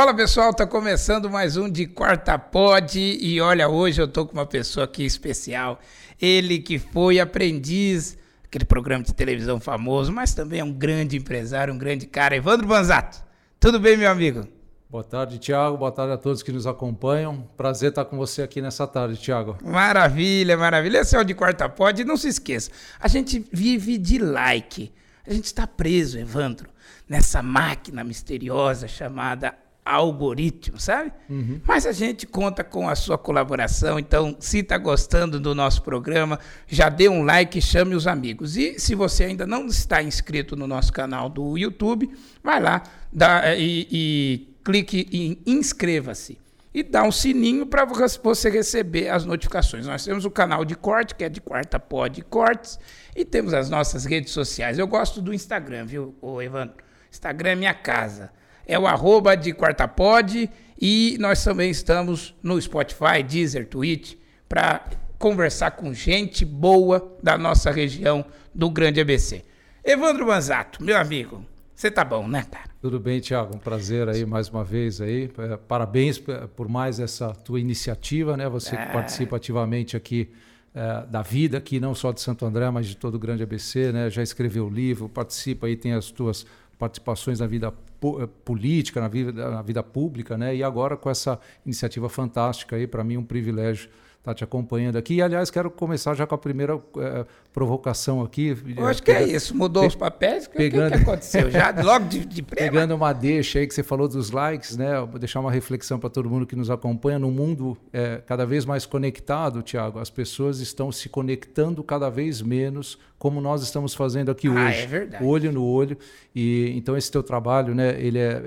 Fala pessoal, tá começando mais um de Quarta Pod e olha, hoje eu tô com uma pessoa aqui especial. Ele que foi aprendiz, aquele programa de televisão famoso, mas também é um grande empresário, um grande cara. Evandro Banzato, tudo bem, meu amigo? Boa tarde, Tiago. Boa tarde a todos que nos acompanham. Prazer estar com você aqui nessa tarde, Tiago. Maravilha, maravilha. Esse é o de Quarta Pod. E não se esqueça, a gente vive de like. A gente está preso, Evandro, nessa máquina misteriosa chamada algoritmo, sabe? Uhum. Mas a gente conta com a sua colaboração, então se está gostando do nosso programa, já dê um like e chame os amigos. E se você ainda não está inscrito no nosso canal do YouTube, vai lá dá, e, e clique em inscreva-se. E dá um sininho para você receber as notificações. Nós temos o canal de corte, que é de quarta pod cortes, e temos as nossas redes sociais. Eu gosto do Instagram, viu, Evandro? Instagram é minha casa é o arroba de quartapod e nós também estamos no Spotify, Deezer, Twitch, para conversar com gente boa da nossa região do Grande ABC. Evandro Manzato, meu amigo, você tá bom, né, cara? Tudo bem, Tiago, um prazer aí mais uma vez aí. É, parabéns por mais essa tua iniciativa, né? Você é. que participa ativamente aqui é, da vida aqui, não só de Santo André, mas de todo o Grande ABC, né? Já escreveu livro, participa aí, tem as tuas participações na vida política, na vida, na vida pública, né? E agora com essa iniciativa fantástica aí, para mim um privilégio estar tá te acompanhando aqui. E, aliás, quero começar já com a primeira é, provocação aqui. Eu acho que é isso, mudou pe os papéis. O pegando... que, que, aconteceu? Já logo de, de Pegando uma deixa aí que você falou dos likes, né? Vou deixar uma reflexão para todo mundo que nos acompanha. No mundo é, cada vez mais conectado, Tiago, as pessoas estão se conectando cada vez menos, como nós estamos fazendo aqui ah, hoje. É verdade. Olho no olho. E então esse teu trabalho, né? Ele é,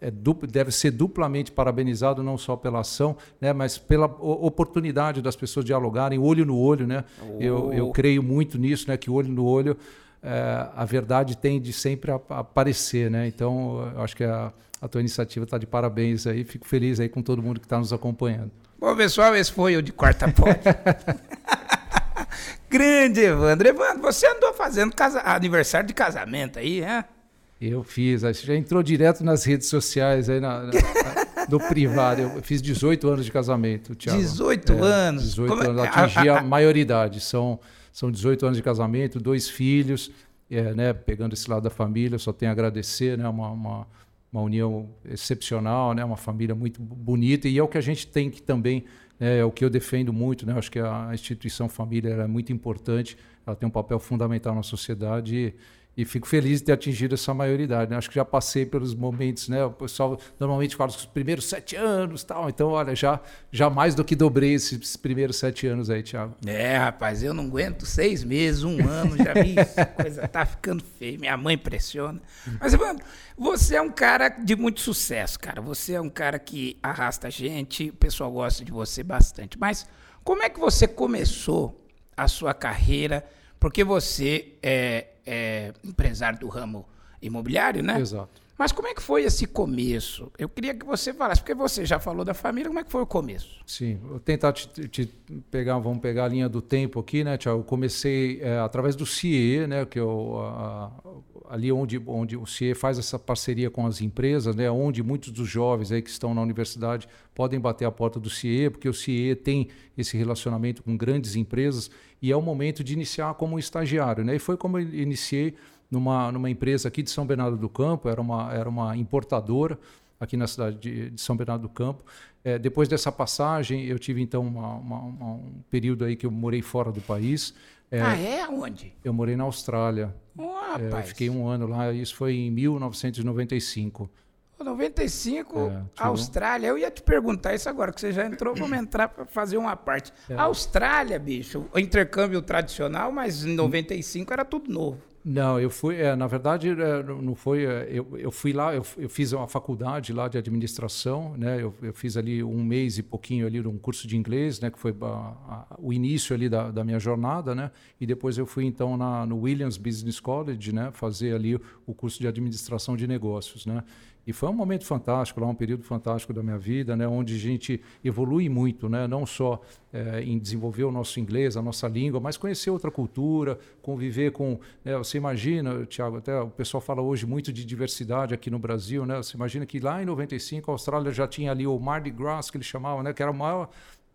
é, é duplo, deve ser duplamente parabenizado, não só pela ação, né? Mas pela oportunidade das pessoas dialogarem olho no olho, né? Oh. Eu, eu creio creio muito nisso, né? Que olho no olho é, a verdade tende sempre a, a aparecer, né? Então, eu acho que a, a tua iniciativa está de parabéns aí. Fico feliz aí com todo mundo que está nos acompanhando. Bom, pessoal, esse foi o de quarta pode. Grande Evandro. Evandro, você andou fazendo casa... aniversário de casamento aí, é? Eu fiz, você já entrou direto nas redes sociais aí na, na, no privado. Eu fiz 18 anos de casamento, Thiago. 18 é, anos? 18 Como... É anos, atingi a, maioridade. São são 18 anos de casamento, dois filhos, é, né, pegando esse lado da família, só tenho a agradecer, né, uma, uma, uma, união excepcional, né, uma família muito bonita, e é o que a gente tem que também, é o que eu defendo muito, né, acho que a instituição família é muito importante, ela tem um papel fundamental na sociedade, e, fico feliz de ter atingido essa maioridade. Né? Acho que já passei pelos momentos, né? O pessoal normalmente fala os primeiros sete anos tal. Então, olha, já, já mais do que dobrei esses primeiros sete anos aí, Thiago. É, rapaz, eu não aguento seis meses, um ano, já vi isso. coisa tá ficando feia. Minha mãe pressiona. Mas, mano, você é um cara de muito sucesso, cara. Você é um cara que arrasta gente, o pessoal gosta de você bastante. Mas como é que você começou a sua carreira? Porque você é é, empresário do ramo imobiliário, né? Exato. Mas como é que foi esse começo? Eu queria que você falasse, porque você já falou da família, como é que foi o começo? Sim, vou tentar te, te pegar, vamos pegar a linha do tempo aqui, né, Tiago? Eu comecei é, através do CIE, né, que eu, a, ali onde, onde o CIE faz essa parceria com as empresas, né, onde muitos dos jovens aí que estão na universidade podem bater a porta do CIE, porque o CIE tem esse relacionamento com grandes empresas e é o momento de iniciar como estagiário, né? E foi como eu iniciei numa, numa empresa aqui de São Bernardo do Campo, era uma, era uma importadora aqui na cidade de, de São Bernardo do Campo. É, depois dessa passagem, eu tive então uma, uma, uma, um período aí que eu morei fora do país. É, ah, é? Onde? Eu morei na Austrália. Oh, é, fiquei um ano lá, isso foi em 1995. 95, é, Austrália. Eu ia te perguntar isso agora, que você já entrou, vamos entrar para fazer uma parte. É. Austrália, bicho, o intercâmbio tradicional, mas em 95 era tudo novo. Não, eu fui, é, na verdade, é, não foi. É, eu, eu fui lá, eu, eu, fiz uma faculdade lá de administração, né? Eu, eu, fiz ali um mês e pouquinho ali um curso de inglês, né? Que foi a, a, o início ali da, da, minha jornada, né? E depois eu fui então na, no Williams Business College, né? Fazer ali o curso de administração de negócios, né? E foi um momento fantástico, lá um período fantástico da minha vida, né, onde a gente evolui muito, né, não só é, em desenvolver o nosso inglês, a nossa língua, mas conhecer outra cultura, conviver com. Né, você imagina, Tiago, até o pessoal fala hoje muito de diversidade aqui no Brasil, né? Você imagina que lá em 95 a Austrália já tinha ali o Mardi Gras, que eles chamavam, né? Que era o maior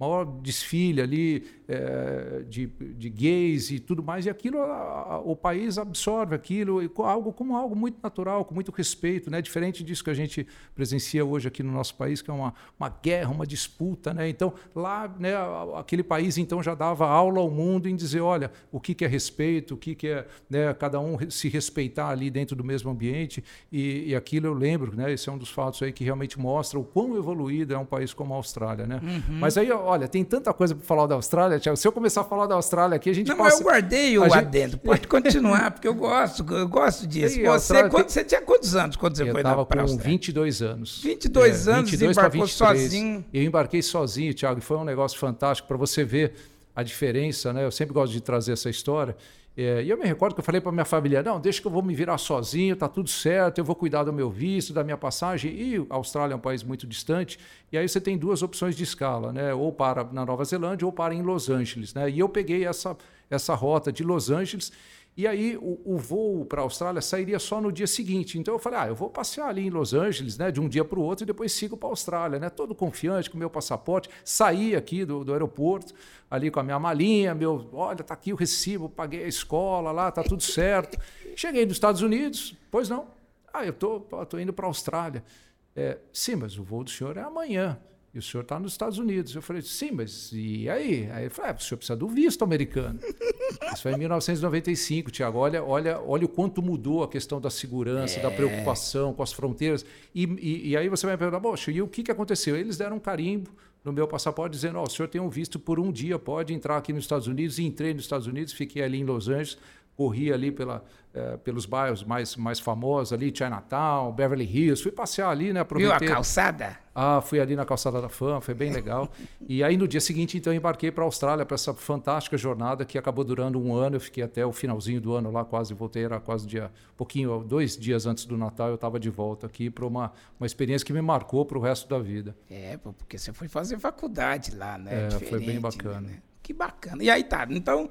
maior desfile ali é, de, de gays e tudo mais, e aquilo, a, a, o país absorve aquilo algo como algo muito natural, com muito respeito, né? diferente disso que a gente presencia hoje aqui no nosso país, que é uma, uma guerra, uma disputa. Né? Então, lá, né, aquele país então já dava aula ao mundo em dizer, olha, o que, que é respeito, o que, que é né, cada um se respeitar ali dentro do mesmo ambiente, e, e aquilo eu lembro, né, esse é um dos fatos aí que realmente mostra o quão evoluído é um país como a Austrália. Né? Uhum. Mas aí, olha, tem tanta coisa para falar da Austrália, Tiago. Se eu começar a falar da Austrália aqui, a gente Não, passa... mas eu guardei o gente... adendo. Pode continuar, porque eu gosto, eu gosto disso. Aí, você, Austrália... quando, você tinha quantos anos quando você eu foi para Eu estava com 22 anos. 22 é, anos 22 embarcou sozinho. Eu embarquei sozinho, Tiago, e foi um negócio fantástico para você ver a diferença, né? Eu sempre gosto de trazer essa história. É, e eu me recordo que eu falei para minha família: não, deixa que eu vou me virar sozinho, tá tudo certo, eu vou cuidar do meu visto, da minha passagem. E a Austrália é um país muito distante, e aí você tem duas opções de escala, né? Ou para na Nova Zelândia ou para em Los Angeles. Né? E eu peguei essa, essa rota de Los Angeles e aí o, o voo para a Austrália sairia só no dia seguinte. Então eu falei, ah, eu vou passear ali em Los Angeles, né, de um dia para o outro e depois sigo para a Austrália, né, todo confiante com meu passaporte. Saí aqui do, do aeroporto, ali com a minha malinha, meu, olha, tá aqui o recibo, paguei a escola lá, tá tudo certo. Cheguei nos Estados Unidos, pois não. Ah, eu tô, tô indo para a Austrália. É, sim, mas o voo do senhor é amanhã. E o senhor está nos Estados Unidos. Eu falei, sim, mas e aí? Aí ele falou, é, o senhor precisa do visto americano. Isso foi em 1995, Tiago. Olha, olha, olha o quanto mudou a questão da segurança, é. da preocupação com as fronteiras. E, e, e, aí você vai me perguntar, poxa, e o que, que aconteceu? Eles deram um carimbo no meu passaporte dizendo, oh, o senhor tem um visto por um dia, pode entrar aqui nos Estados Unidos. E entrei nos Estados Unidos, fiquei ali em Los Angeles, corri ali pela, é, pelos bairros mais, mais famosos ali, Chinatown, Beverly Hills, fui passear ali, né? Aproveitei. Viu a calçada? Ah, fui ali na calçada da Fama, foi bem legal. e aí no dia seguinte, então, embarquei para a Austrália para essa fantástica jornada que acabou durando um ano. Eu fiquei até o finalzinho do ano lá, quase voltei, era quase dia, pouquinho, dois dias antes do Natal, eu estava de volta aqui para uma, uma experiência que me marcou para o resto da vida. É, porque você foi fazer faculdade lá, né? É, foi bem bacana. Né? Que bacana. E aí tá, então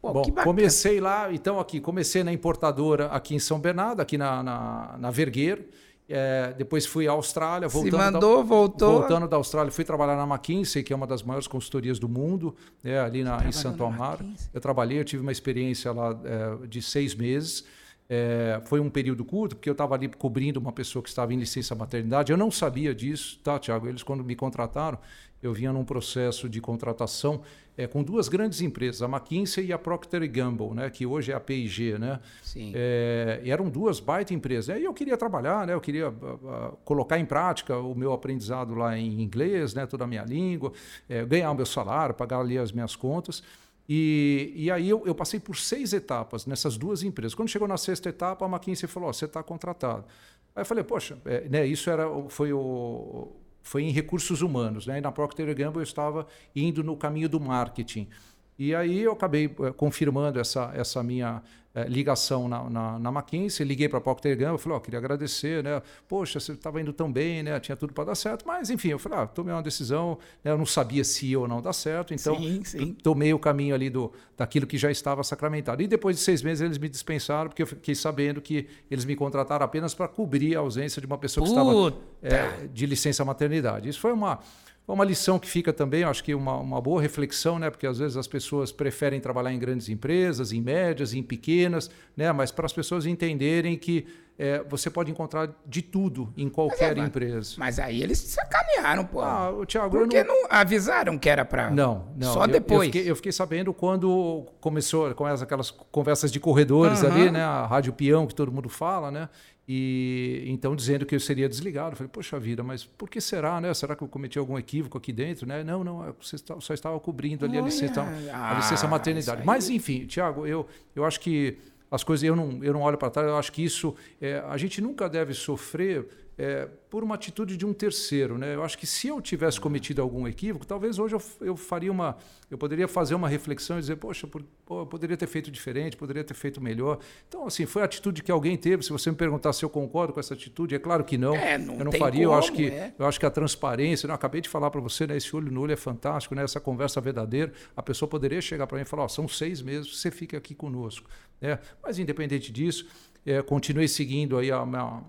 Pô, Bom, comecei lá, então aqui, comecei na importadora aqui em São Bernardo, aqui na, na, na Vergueiro. É, depois fui à Austrália, voltando, Se mandou, da, voltou. voltando da Austrália, fui trabalhar na McKinsey, que é uma das maiores consultorias do mundo, é, ali na, em Santo Amaro. Eu trabalhei, eu tive uma experiência lá é, de seis meses. É, foi um período curto, porque eu estava ali cobrindo uma pessoa que estava em licença maternidade. Eu não sabia disso, tá, Tiago? Eles, quando me contrataram, eu vinha num processo de contratação é, com duas grandes empresas, a McKinsey e a Procter Gamble, né, que hoje é a P&G, né? Sim. É, eram duas baita empresas. E eu queria trabalhar, né? Eu queria uh, colocar em prática o meu aprendizado lá em inglês, né? Toda a minha língua, é, ganhar o meu salário, pagar ali as minhas contas. E, e aí eu, eu, passei por seis etapas nessas duas empresas. Quando chegou na sexta etapa, a McKinsey falou: oh, você está contratado. Aí eu falei: poxa, é, né? Isso era foi o foi em recursos humanos. Né? E na Procter Gamble eu estava indo no caminho do marketing. E aí eu acabei eh, confirmando essa, essa minha eh, ligação na, na, na McKinsey, liguei para a Procter Gamble, falei, ó, oh, queria agradecer, né? Poxa, você estava indo tão bem, né? Tinha tudo para dar certo, mas enfim, eu falei, ah, tomei uma decisão, né? eu não sabia se ia ou não dar certo, então sim, sim. tomei o caminho ali do, daquilo que já estava sacramentado. E depois de seis meses eles me dispensaram, porque eu fiquei sabendo que eles me contrataram apenas para cobrir a ausência de uma pessoa que estava é, de licença maternidade. Isso foi uma é uma lição que fica também, acho que uma, uma boa reflexão, né? porque às vezes as pessoas preferem trabalhar em grandes empresas, em médias, em pequenas, né? mas para as pessoas entenderem que é, você pode encontrar de tudo em qualquer mas, empresa. Mas aí eles sacanearam, pô. Ah, o Thiago, Porque não... não... avisaram que era para. Não, não. Só eu, depois. Eu fiquei, eu fiquei, sabendo quando começou com aquelas conversas de corredores uhum. ali, né? A rádio peão que todo mundo fala, né? E então dizendo que eu seria desligado. Eu falei, poxa vida, mas por que será, né? Será que eu cometi algum equívoco aqui dentro, né? Não, não, é, você só estava cobrindo ali a licença, a licença ah, maternidade. Mas enfim, Tiago, eu, eu acho que as coisas, eu não, eu não olho para trás, eu acho que isso, é, a gente nunca deve sofrer é, por uma atitude de um terceiro. Né? Eu acho que se eu tivesse cometido algum equívoco, talvez hoje eu, eu faria uma. Eu poderia fazer uma reflexão e dizer, poxa, por, pô, eu poderia ter feito diferente, poderia ter feito melhor. Então, assim, foi a atitude que alguém teve. Se você me perguntar se eu concordo com essa atitude, é claro que não. É, não eu não faria. como, eu, acho que, é. eu acho que a transparência, né? eu acabei de falar para você, né? esse olho no olho é fantástico, né? essa conversa verdadeira. A pessoa poderia chegar para mim e falar: oh, são seis meses, você fica aqui conosco. Né? Mas, independente disso, é, continuei seguindo aí a, a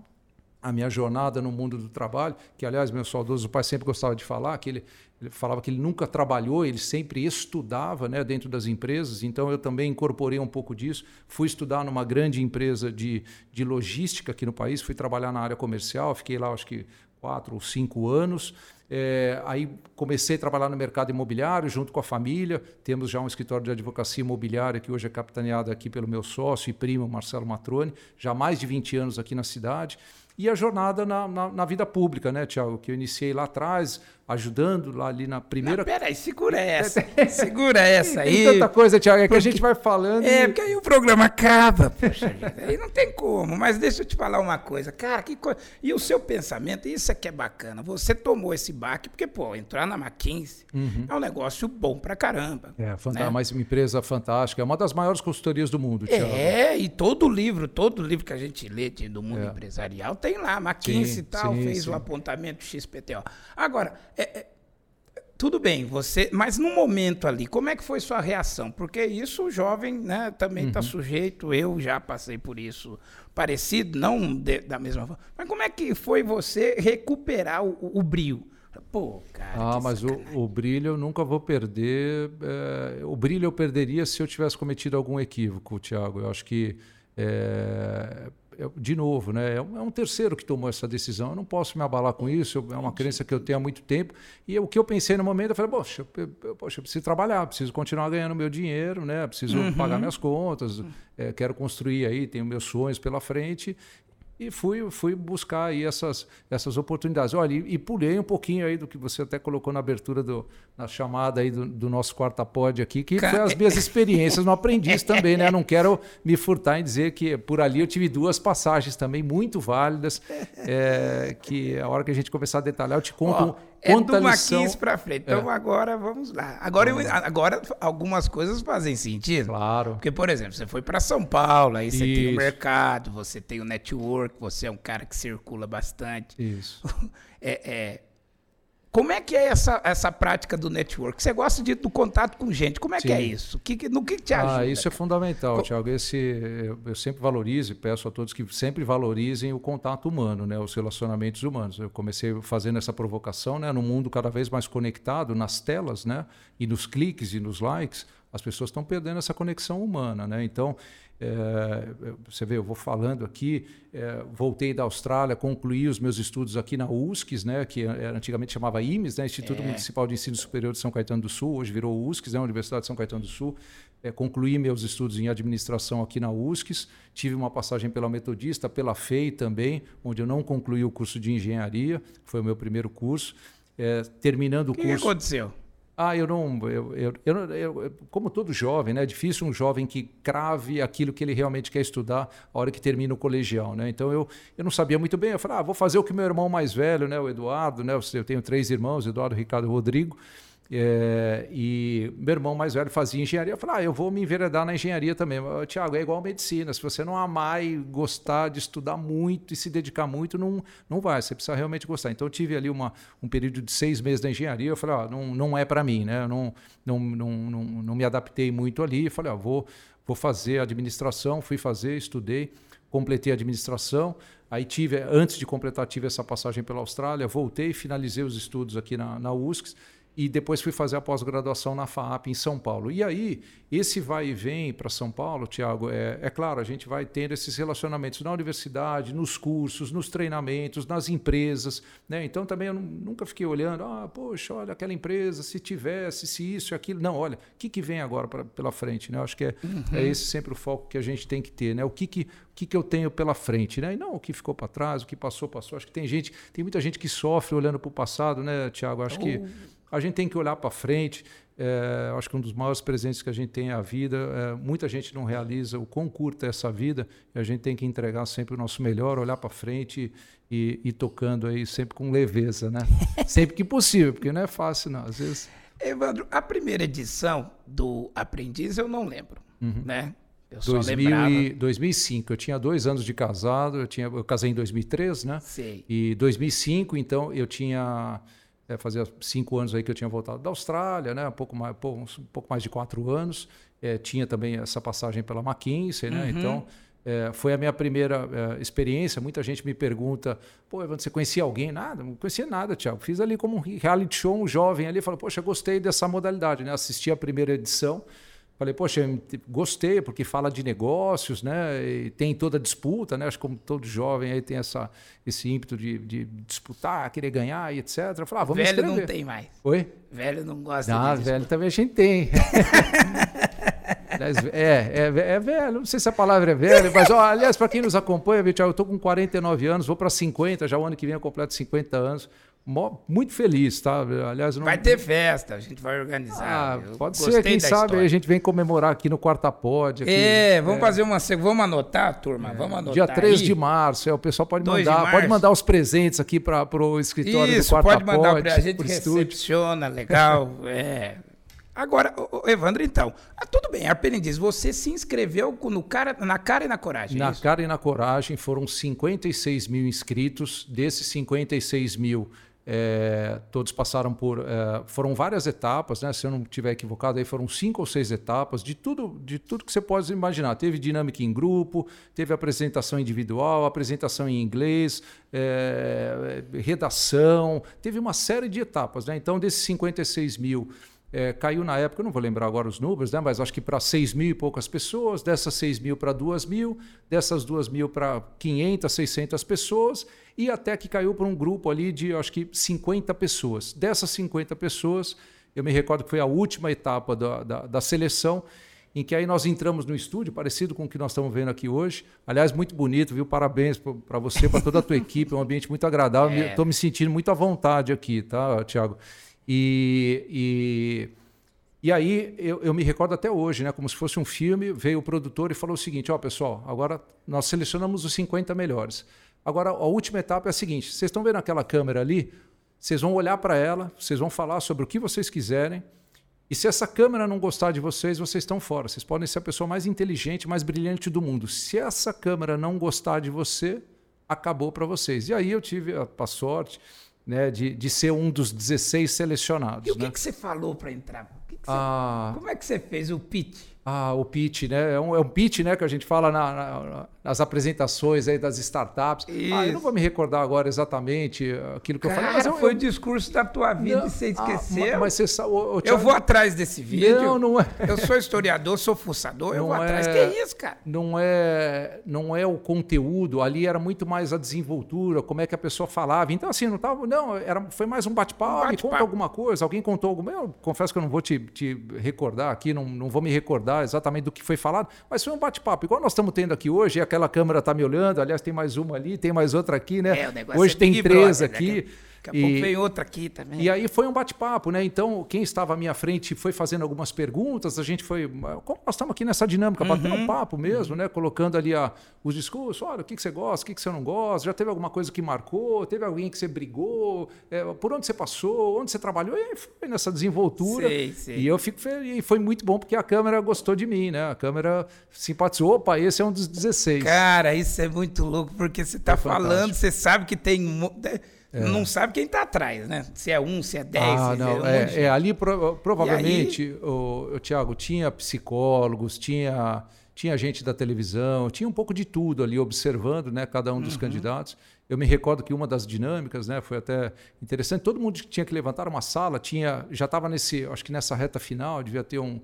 a minha jornada no mundo do trabalho, que aliás meu saudoso pai sempre gostava de falar, que ele, ele, falava que ele nunca trabalhou, ele sempre estudava né, dentro das empresas, então eu também incorporei um pouco disso, fui estudar numa grande empresa de, de logística aqui no país, fui trabalhar na área comercial, fiquei lá acho que quatro ou cinco anos, é, aí comecei a trabalhar no mercado imobiliário junto com a família. Temos já um escritório de advocacia imobiliária que hoje é capitaneado aqui pelo meu sócio e primo Marcelo Matrone, já há mais de 20 anos aqui na cidade e a jornada na, na, na, vida pública, né, Tiago? Que eu iniciei lá atrás, ajudando lá ali na primeira. Não, peraí, segura essa. segura essa aí. Tem tanta coisa, Tiago, é porque... que a gente vai falando. É, porque aí o programa acaba. Poxa vida, aí não tem como. Mas deixa eu te falar uma coisa. Cara, que coisa. E o seu pensamento, isso é que é bacana. Você tomou esse baque, porque, pô, entrar na McKinsey uhum. é um negócio bom pra caramba. É, fantástico, né? mas uma empresa fantástica. É uma das maiores consultorias do mundo, Tiago. É, e todo livro, todo livro que a gente lê do mundo é. empresarial tem tem lá, McKinsey e tal, sim, fez sim. o apontamento XPTO. Agora, é, é, tudo bem, você, mas no momento ali, como é que foi sua reação? Porque isso o jovem né, também está uhum. sujeito, eu já passei por isso parecido, não de, da mesma forma. Mas como é que foi você recuperar o, o, o brilho? Pô, cara. Ah, mas o, o, brilho eu nunca vou perder. É, o brilho eu perderia se eu tivesse cometido algum equívoco, Tiago. Eu acho que é, de novo, né? É um, é um, terceiro que tomou essa decisão. Eu não posso me abalar com isso. É uma crença que eu tenho há muito tempo. E o que eu pensei no momento, eu falei, poxa, eu, eu, poxa, eu preciso trabalhar, preciso continuar ganhando meu dinheiro, né? Preciso uhum. pagar minhas contas, é, quero construir aí, tenho meus sonhos pela frente e fui, fui buscar aí essas, essas oportunidades. Olha, e, e, pulei um pouquinho aí do que você até colocou na abertura do, na chamada aí do, do nosso quarta pod aqui, que foi as minhas experiências no aprendiz também, né? Não quero me furtar em dizer que por ali eu tive duas passagens também muito válidas, é, que a hora que a gente começar a detalhar eu te conto é do Maquis para frente. Então é. agora vamos lá. Agora, eu, agora algumas coisas fazem sentido. Claro. Porque, por exemplo, você foi para São Paulo, aí você Isso. tem o mercado, você tem o network, você é um cara que circula bastante. Isso. é, é como é que é essa, essa prática do network? Você gosta de, do contato com gente. Como é Sim. que é isso? Que, no que te ah, ajuda? Ah, isso é fundamental, Co Tiago. Esse, eu, eu, sempre valorizo e peço a todos que sempre valorizem o contato humano, né, os relacionamentos humanos. Eu comecei fazendo essa provocação né, no mundo cada vez mais conectado, nas telas, né, e nos cliques e nos likes, as pessoas estão perdendo essa conexão humana. Né? Então, é, você vê, eu vou falando aqui, é, voltei da Austrália, concluí os meus estudos aqui na USCS, né, que antigamente chamava IMES, né, Instituto é. Municipal de Ensino Superior de São Caetano do Sul, hoje virou USCS, né, Universidade de São Caetano do Sul. É, concluí meus estudos em administração aqui na USCS, tive uma passagem pela Metodista, pela FEI também, onde eu não concluí o curso de engenharia, foi o meu primeiro curso. É, terminando o curso. O que aconteceu? Ah, eu não. Eu, eu, eu, eu, como todo jovem, né? É difícil um jovem que crave aquilo que ele realmente quer estudar a hora que termina o colegial, né? Então eu, eu não sabia muito bem. Eu falei, ah, vou fazer o que meu irmão mais velho, né? O Eduardo, né? Eu tenho três irmãos, Eduardo, Ricardo e Rodrigo. É, e meu irmão mais velho fazia engenharia. Eu falei, ah, eu vou me enveredar na engenharia também. Tiago, é igual medicina. Se você não amar e gostar de estudar muito e se dedicar muito, não, não vai. Você precisa realmente gostar. Então, eu tive ali uma, um período de seis meses da engenharia. Eu falei, ah, não, não é para mim, né? Eu não, não, não, não, não me adaptei muito ali. Eu falei, ah, vou, vou fazer administração. Fui fazer, estudei, completei a administração. Aí tive, antes de completar, tive essa passagem pela Austrália, voltei, finalizei os estudos aqui na, na USCS e depois fui fazer a pós-graduação na FAAP em São Paulo. E aí, esse vai e vem para São Paulo, Tiago, é, é, claro, a gente vai tendo esses relacionamentos na universidade, nos cursos, nos treinamentos, nas empresas. Né? Então também eu nunca fiquei olhando, ah, poxa, olha aquela empresa, se tivesse, se isso e aquilo. Não, olha, o que, que vem agora pra, pela frente? Né? Eu acho que é, uhum. é esse sempre o foco que a gente tem que ter. Né? O que, que, o que, que eu tenho pela frente? Né? E não o que ficou para trás, o que passou, passou. Acho que tem gente, tem muita gente que sofre olhando para o passado, né, Tiago? Acho oh. que a gente tem que olhar para frente. É, acho que um dos maiores presentes que a gente tem é a vida. É, muita gente não realiza o quão curta é essa vida e a gente tem que entregar sempre o nosso melhor, olhar para frente e ir tocando aí sempre com leveza, né? sempre que possível, porque não é fácil, não. Às vezes. Evandro, a primeira edição do Aprendiz eu não lembro, uhum. né? Eu 2000 e, 2005, eu tinha dois anos de casado, eu, tinha, eu casei em 2003, né? Sei. E 2005, então, eu tinha é, fazia cinco anos aí que eu tinha voltado da Austrália, né? um, pouco mais, um pouco mais de quatro anos. É, tinha também essa passagem pela McKinsey, né? Uhum. Então, é, foi a minha primeira é, experiência. Muita gente me pergunta: pô, Evandro, você conhecia alguém? Nada, não conhecia nada, Tiago. Fiz ali como um reality show, um jovem ali. Falei, poxa, gostei dessa modalidade, né? Assisti a primeira edição. Falei, poxa, gostei, porque fala de negócios, né? E tem toda a disputa, né? Acho que como todo jovem aí tem essa, esse ímpeto de, de disputar, querer ganhar e etc. Eu falei, ah, vamos Velho escrever. não tem mais. Oi? Velho não gosta Ah, velho também a gente tem. é, é, é, velho, não sei se a palavra é velho, mas ó, aliás, para quem nos acompanha, eu estou com 49 anos, vou para 50, já o ano que vem eu completo 50 anos muito feliz, tá? Aliás, não... vai ter festa, a gente vai organizar. Ah, pode ser, quem sabe a gente vem comemorar aqui no Quarta Pod. Aqui, é, vamos é. fazer uma, vamos anotar, turma, é. vamos anotar. Dia 3 aí. de março, é, o pessoal pode mandar, pode mandar os presentes aqui para o escritório Isso, do Quarta pode mandar a gente recepciona, legal, é. Agora, Evandro, então, ah, tudo bem, Arpendiz, você se inscreveu no cara, na cara e na coragem. Na é cara e na coragem foram 56 mil inscritos, desses 56 mil é, todos passaram por. É, foram várias etapas, né? Se eu não estiver equivocado, aí foram cinco ou seis etapas de tudo, de tudo que você pode imaginar. Teve dinâmica em grupo, teve apresentação individual, apresentação em inglês, é, redação, teve uma série de etapas. Né? Então, desses 56 mil é, caiu na época, não vou lembrar agora os números, né, mas acho que para 6 mil e poucas pessoas, dessas 6 mil para 2 mil, dessas 2 mil para 500, 600 pessoas, e até que caiu para um grupo ali de, acho que 50 pessoas. Dessas 50 pessoas, eu me recordo que foi a última etapa da, da, da seleção, em que aí nós entramos no estúdio, parecido com o que nós estamos vendo aqui hoje. Aliás, muito bonito, viu? Parabéns para você, para toda a tua equipe, é um ambiente muito agradável. Estou é. me sentindo muito à vontade aqui, tá, Tiago? E, e, e aí eu, eu, me recordo até hoje, né, como se fosse um filme, veio o produtor e falou o seguinte, ó oh, pessoal, agora nós selecionamos os 50 melhores. Agora a última etapa é a seguinte, vocês estão vendo aquela câmera ali? Vocês vão olhar para ela, vocês vão falar sobre o que vocês quiserem, e se essa câmera não gostar de vocês, vocês estão fora. Vocês podem ser a pessoa mais inteligente, mais brilhante do mundo. Se essa câmera não gostar de você, acabou para vocês. E aí eu tive a, a sorte né, de, de ser um dos 16 selecionados. E o né? que, que você falou para entrar? Que que você, ah, como é que você fez o pitch? Ah, o pitch, né? É um, é um pitch né, que a gente fala na, na, nas apresentações aí das startups. Ah, eu não vou me recordar agora exatamente aquilo que Cara, eu falei. Mas foi eu, o discurso da tua vida não, e você ah, esqueceu. Ah, mas você sabe, eu, eu vou atrás desse vídeo. Não, não é. Eu sou historiador, sou fuçador, eu vou é, atrás. Que isso, cara? Não é, não é o conteúdo, ali era muito mais a desenvoltura, como é que a pessoa falava. Então, assim, não tava. Não, era, foi mais um bate-papo. Um bate conta alguma coisa, alguém contou alguma. Eu confesso que eu não vou te, te recordar aqui, não, não vou me recordar exatamente do que foi falado, mas foi um bate-papo. Igual nós estamos tendo aqui hoje, aquela câmera está me olhando, aliás, tem mais uma ali, tem mais outra aqui, né? É, hoje é tem três brother, né, aqui. Né? Daqui a e, pouco vem outra aqui também. E aí foi um bate-papo, né? Então, quem estava à minha frente foi fazendo algumas perguntas, a gente foi. Como nós estamos aqui nessa dinâmica, uhum. batendo um papo mesmo, uhum. né? Colocando ali a, os discursos, olha, o que, que você gosta, o que, que você não gosta, já teve alguma coisa que marcou, teve alguém que você brigou, é, por onde você passou, onde você trabalhou, e aí foi nessa desenvoltura. Sei, sei. E eu fico feliz, e foi muito bom porque a câmera gostou de mim, né? A câmera simpatizou, opa, esse é um dos 16. Cara, isso é muito louco, porque você está é falando, você sabe que tem é. Não sabe quem está atrás, né? Se é um, se é dez. Ah, não. É, é, ali pro, provavelmente, aí... o, o Tiago, tinha psicólogos, tinha, tinha gente da televisão, tinha um pouco de tudo ali observando né, cada um dos uhum. candidatos. Eu me recordo que uma das dinâmicas, né, foi até interessante. Todo mundo tinha que levantar uma sala, tinha, já estava nesse, acho que nessa reta final, devia ter um,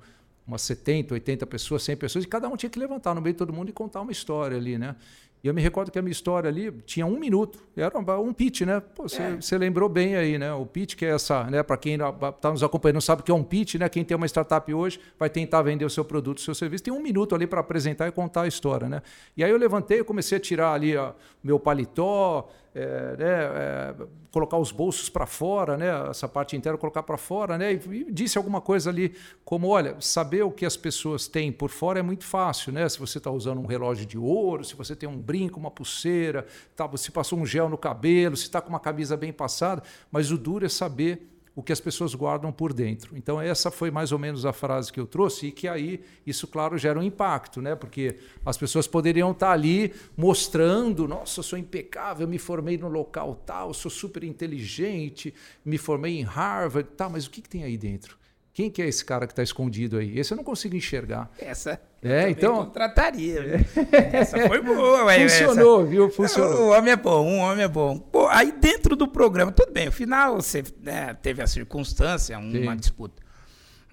umas 70, 80 pessoas, 100 pessoas, e cada um tinha que levantar no meio de todo mundo e contar uma história ali, né? E eu me recordo que a minha história ali tinha um minuto. Era um, pitch, né? Você é. lembrou bem aí, né? O pitch que é essa, né? Para quem está nos acompanhando não sabe o que é um pitch, né? Quem tem uma startup hoje vai tentar vender o seu produto, o seu serviço. Tem um minuto ali para apresentar e contar a história, né? E aí eu levantei, eu comecei a tirar ali o meu paletó, é, né, é, colocar os bolsos para fora, né, essa parte inteira colocar para fora, né, e, e, disse alguma coisa ali como, olha, saber o que as pessoas têm por fora é muito fácil, né, se você está usando um relógio de ouro, se você tem um brinco, uma pulseira, tá, se passou um gel no cabelo, se está com uma camisa bem passada, mas o duro é saber o que as pessoas guardam por dentro. Então, essa foi mais ou menos a frase que eu trouxe, e que aí isso, claro, gera um impacto, né? porque as pessoas poderiam estar ali mostrando: nossa, eu sou impecável, me formei no local tal, sou super inteligente, me formei em Harvard, tá, mas o que, que tem aí dentro? Quem que é esse cara que está escondido aí? Esse eu não consigo enxergar. Essa é, então contrataria. Essa foi boa, ué, Funcionou, essa. viu? Funcionou. O homem é bom, um homem é bom. Pô, aí dentro do programa, tudo bem, no final você né, teve a circunstância, uma Sim. disputa.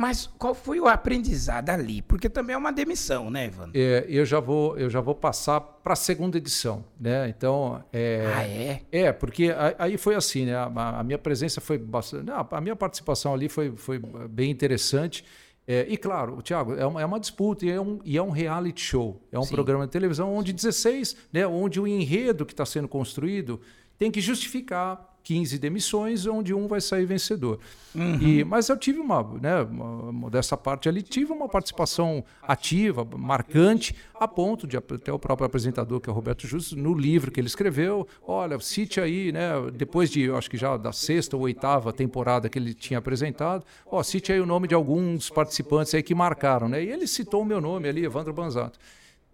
Mas qual foi o aprendizado ali? Porque também é uma demissão, né, Ivan? É, eu já vou, eu já vou passar para a segunda edição, né? Então, é, ah, é? É, porque aí foi assim, né? A, a minha presença foi bastante, não, a minha participação ali foi, foi bem interessante. É, e claro, Tiago, é uma, é uma disputa e é, um, e é um reality show. É um Sim. programa de televisão onde 16, né, onde o enredo que está sendo construído tem que justificar 15 demissões, onde um vai sair vencedor. Uhum. E, mas eu tive uma, né, uma, dessa parte ali, tive uma participação ativa, marcante, a ponto de até o próprio apresentador, que é o Roberto Justo, no livro que ele escreveu, olha, cite aí, né, depois de, acho que já da sexta ou oitava temporada que ele tinha apresentado, ó, cite aí o nome de alguns participantes aí que marcaram, né? E ele citou o meu nome ali, Evandro Banzato.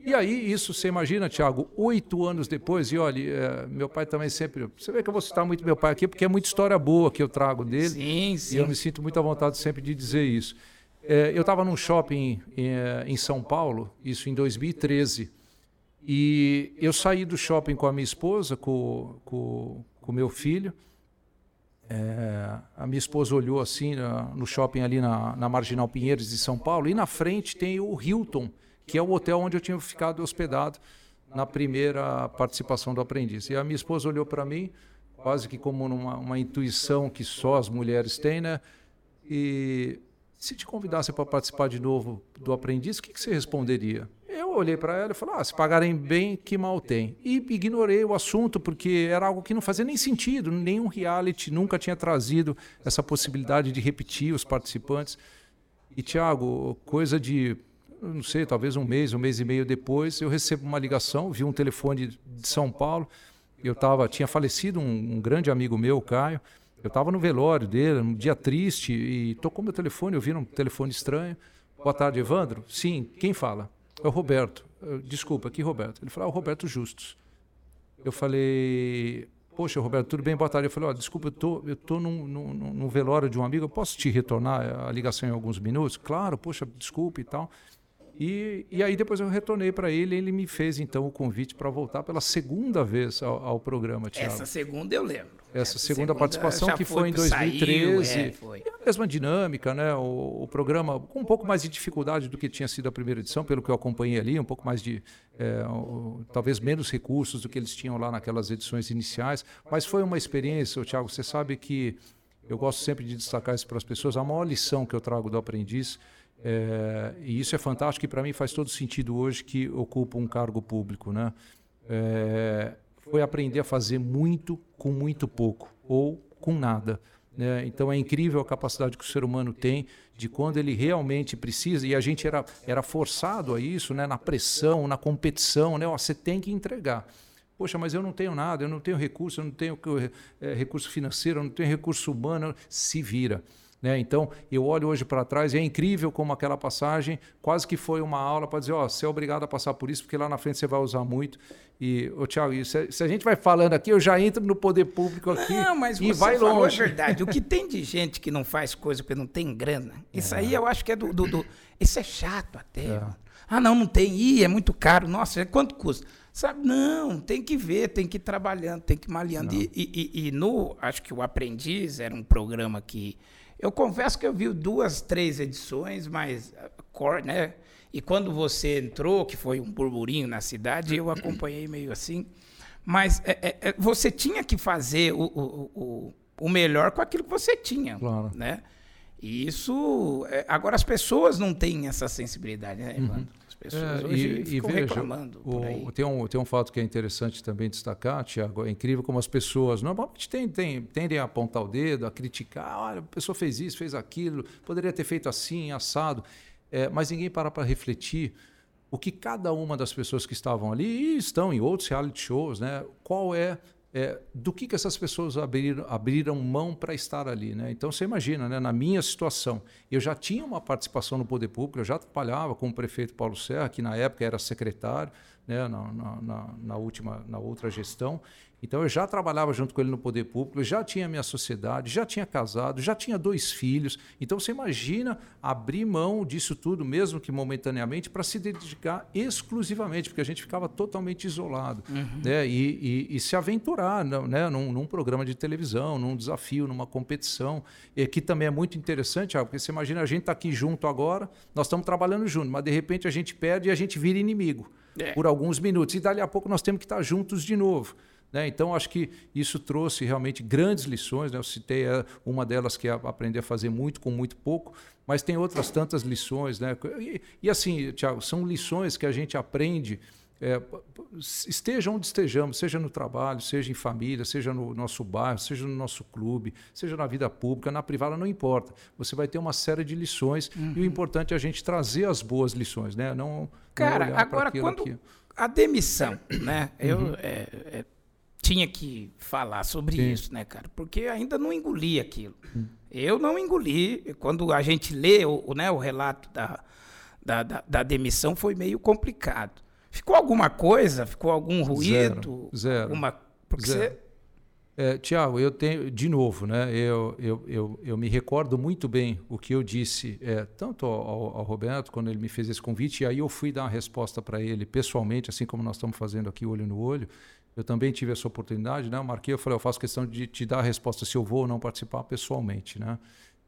E aí, isso, você imagina, Tiago, oito anos depois, e olha, é, meu pai também sempre. Você vê que eu vou citar muito meu pai aqui, porque é muita história boa que eu trago dele. Sim, sim. E eu me sinto muito à vontade sempre de dizer isso. É, eu estava num shopping em, é, em São Paulo, isso em 2013, e eu saí do shopping com a minha esposa, com o com, com meu filho. É, a minha esposa olhou assim no shopping ali na, na Marginal Pinheiros de São Paulo, e na frente tem o Hilton que é o hotel onde eu tinha ficado hospedado na primeira participação do aprendiz. E a minha esposa olhou para mim, quase que como numa uma intuição que só as mulheres têm, né? E se te convidasse para participar de novo do aprendiz, o que, que você responderia? Eu olhei para ela e falei: ah, se pagarem bem, que mal tem. E ignorei o assunto, porque era algo que não fazia nem sentido. Nenhum reality nunca tinha trazido essa possibilidade de repetir os participantes. E, Tiago, coisa de não sei, talvez um mês, um mês e meio depois, eu recebo uma ligação, vi um telefone de São Paulo. Eu tava, tinha falecido um, um grande amigo meu, Caio. Eu estava no velório dele, um dia triste, e tocou meu telefone, eu vi um telefone estranho. Boa tarde, Evandro. Sim, quem fala? É o Roberto. Desculpa, que Roberto? Ele falou, ah, o Roberto Justus. Eu falei, poxa, Roberto, tudo bem? Boa tarde. Eu falei, oh, desculpa, eu tô, eu tô num, num, num velório de um amigo, eu posso te retornar a ligação em alguns minutos? Claro, poxa, desculpe e tal. E, e aí depois eu retornei para ele e ele me fez então o convite para voltar pela segunda vez ao, ao programa, Tiago. Essa segunda eu lembro. Essa, Essa segunda, segunda, participação que foi, foi em 2013. Saiu, é, foi. a mesma dinâmica, né? O, o, programa com um pouco mais de dificuldade do que tinha sido a primeira edição, pelo que eu acompanhei ali, um pouco mais de. É, o, talvez menos recursos do que eles tinham lá naquelas edições iniciais. Mas foi uma experiência, Tiago. Você sabe que eu gosto sempre de destacar isso para as pessoas. A maior lição que eu trago do aprendiz é, e isso é fantástico e para mim faz todo sentido hoje que ocupo um cargo público. Né? É, foi aprender a fazer muito com muito pouco ou com nada. Né? Então é incrível a capacidade que o ser humano tem de quando ele realmente precisa, e a gente era, era forçado a isso, né? na pressão, na competição, né? Você tem que entregar. Poxa, mas eu não tenho nada, eu não tenho recurso, eu não tenho é, recurso financeiro, eu não tenho recurso humano. Se vira. Né? Então, eu olho hoje para trás e é incrível como aquela passagem quase que foi uma aula para dizer: ó, oh, você é obrigado a passar por isso, porque lá na frente você vai usar muito. E, ô, Tiago, se, se, a gente vai falando aqui, eu já entro no poder público aqui não, mas e vai longe. É verdade. o que tem de gente que não faz coisa porque não tem grana, isso é. aí eu acho que é do. do, do... Isso é chato até. É. Ah, não, não tem. Ih, é muito caro. Nossa, quanto custa? Sabe, não, tem que ver, tem que ir trabalhando, tem que ir malhando. E, e, e, no, acho que o Aprendiz era um programa que eu confesso que eu vi duas, três edições, mas né? E quando você entrou, que foi um burburinho na cidade, eu acompanhei meio assim. Mas é, é, é, você tinha que fazer o, o, o, o, melhor com aquilo que você tinha, claro. né? E isso, é, agora as pessoas não têm essa sensibilidade, né, Evandro? Uhum. Pessoas é, hoje e, ficam e veja, reclamando. O, tem, um, tem um fato que é interessante também destacar, Tiago, é incrível como as pessoas normalmente tendem, tendem, tendem a apontar o dedo, a criticar, olha, a pessoa fez isso, fez aquilo, poderia ter feito assim, assado, é, mas ninguém para para refletir o que cada uma das pessoas que estavam ali e estão em outros reality shows, né, qual é é, do que, que essas pessoas abriram, abriram mão para estar ali. Né? Então você imagina, né, na minha situação, eu já tinha uma participação no poder público, eu já trabalhava com o prefeito Paulo Serra, que na época era secretário, né, na, na, na, última, na outra gestão. Então eu já trabalhava junto com ele no poder público, já tinha minha sociedade, já tinha casado, já tinha dois filhos. Então você imagina abrir mão disso tudo, mesmo que momentaneamente, para se dedicar exclusivamente, porque a gente ficava totalmente isolado. Uhum. Né? E, e, e, se aventurar né? num, num, programa de televisão, num desafio, numa competição, e que também é muito interessante, porque você imagina a gente está aqui junto agora, nós estamos trabalhando junto, mas de repente a gente perde e a gente vira inimigo é. por alguns minutos. E dali a pouco nós temos que estar juntos de novo. Né? Então, acho que isso trouxe realmente grandes lições. Né? Eu citei é, uma delas que é aprender a fazer muito com muito pouco, mas tem outras tantas lições. Né? E, e assim, Tiago, são lições que a gente aprende. É, esteja onde estejamos, seja no trabalho, seja em família, seja no nosso bairro, seja no nosso clube, seja na vida pública, na privada, não importa. Você vai ter uma série de lições uhum. e o importante é a gente trazer as boas lições, né? Não, Cara, não agora quando aqui. a demissão, né? Eu uhum. é, é tinha que falar sobre Sim. isso, né, cara? Porque ainda não engoli aquilo. Hum. Eu não engoli. Quando a gente lê o, né, o relato da, da, da, da, demissão, foi meio complicado. Ficou alguma coisa? Ficou algum ruído? Zero. Zero. Alguma... Porque Zero. você. É, Tiago, eu tenho, de novo, né, eu, eu, eu, eu me recordo muito bem o que eu disse, é, tanto ao, ao, Roberto, quando ele me fez esse convite, e aí eu fui dar uma resposta para ele pessoalmente, assim como nós estamos fazendo aqui, olho no olho. Eu também tive essa oportunidade, né? Eu marquei, eu falei, eu faço questão de te dar a resposta se eu vou ou não participar pessoalmente, né?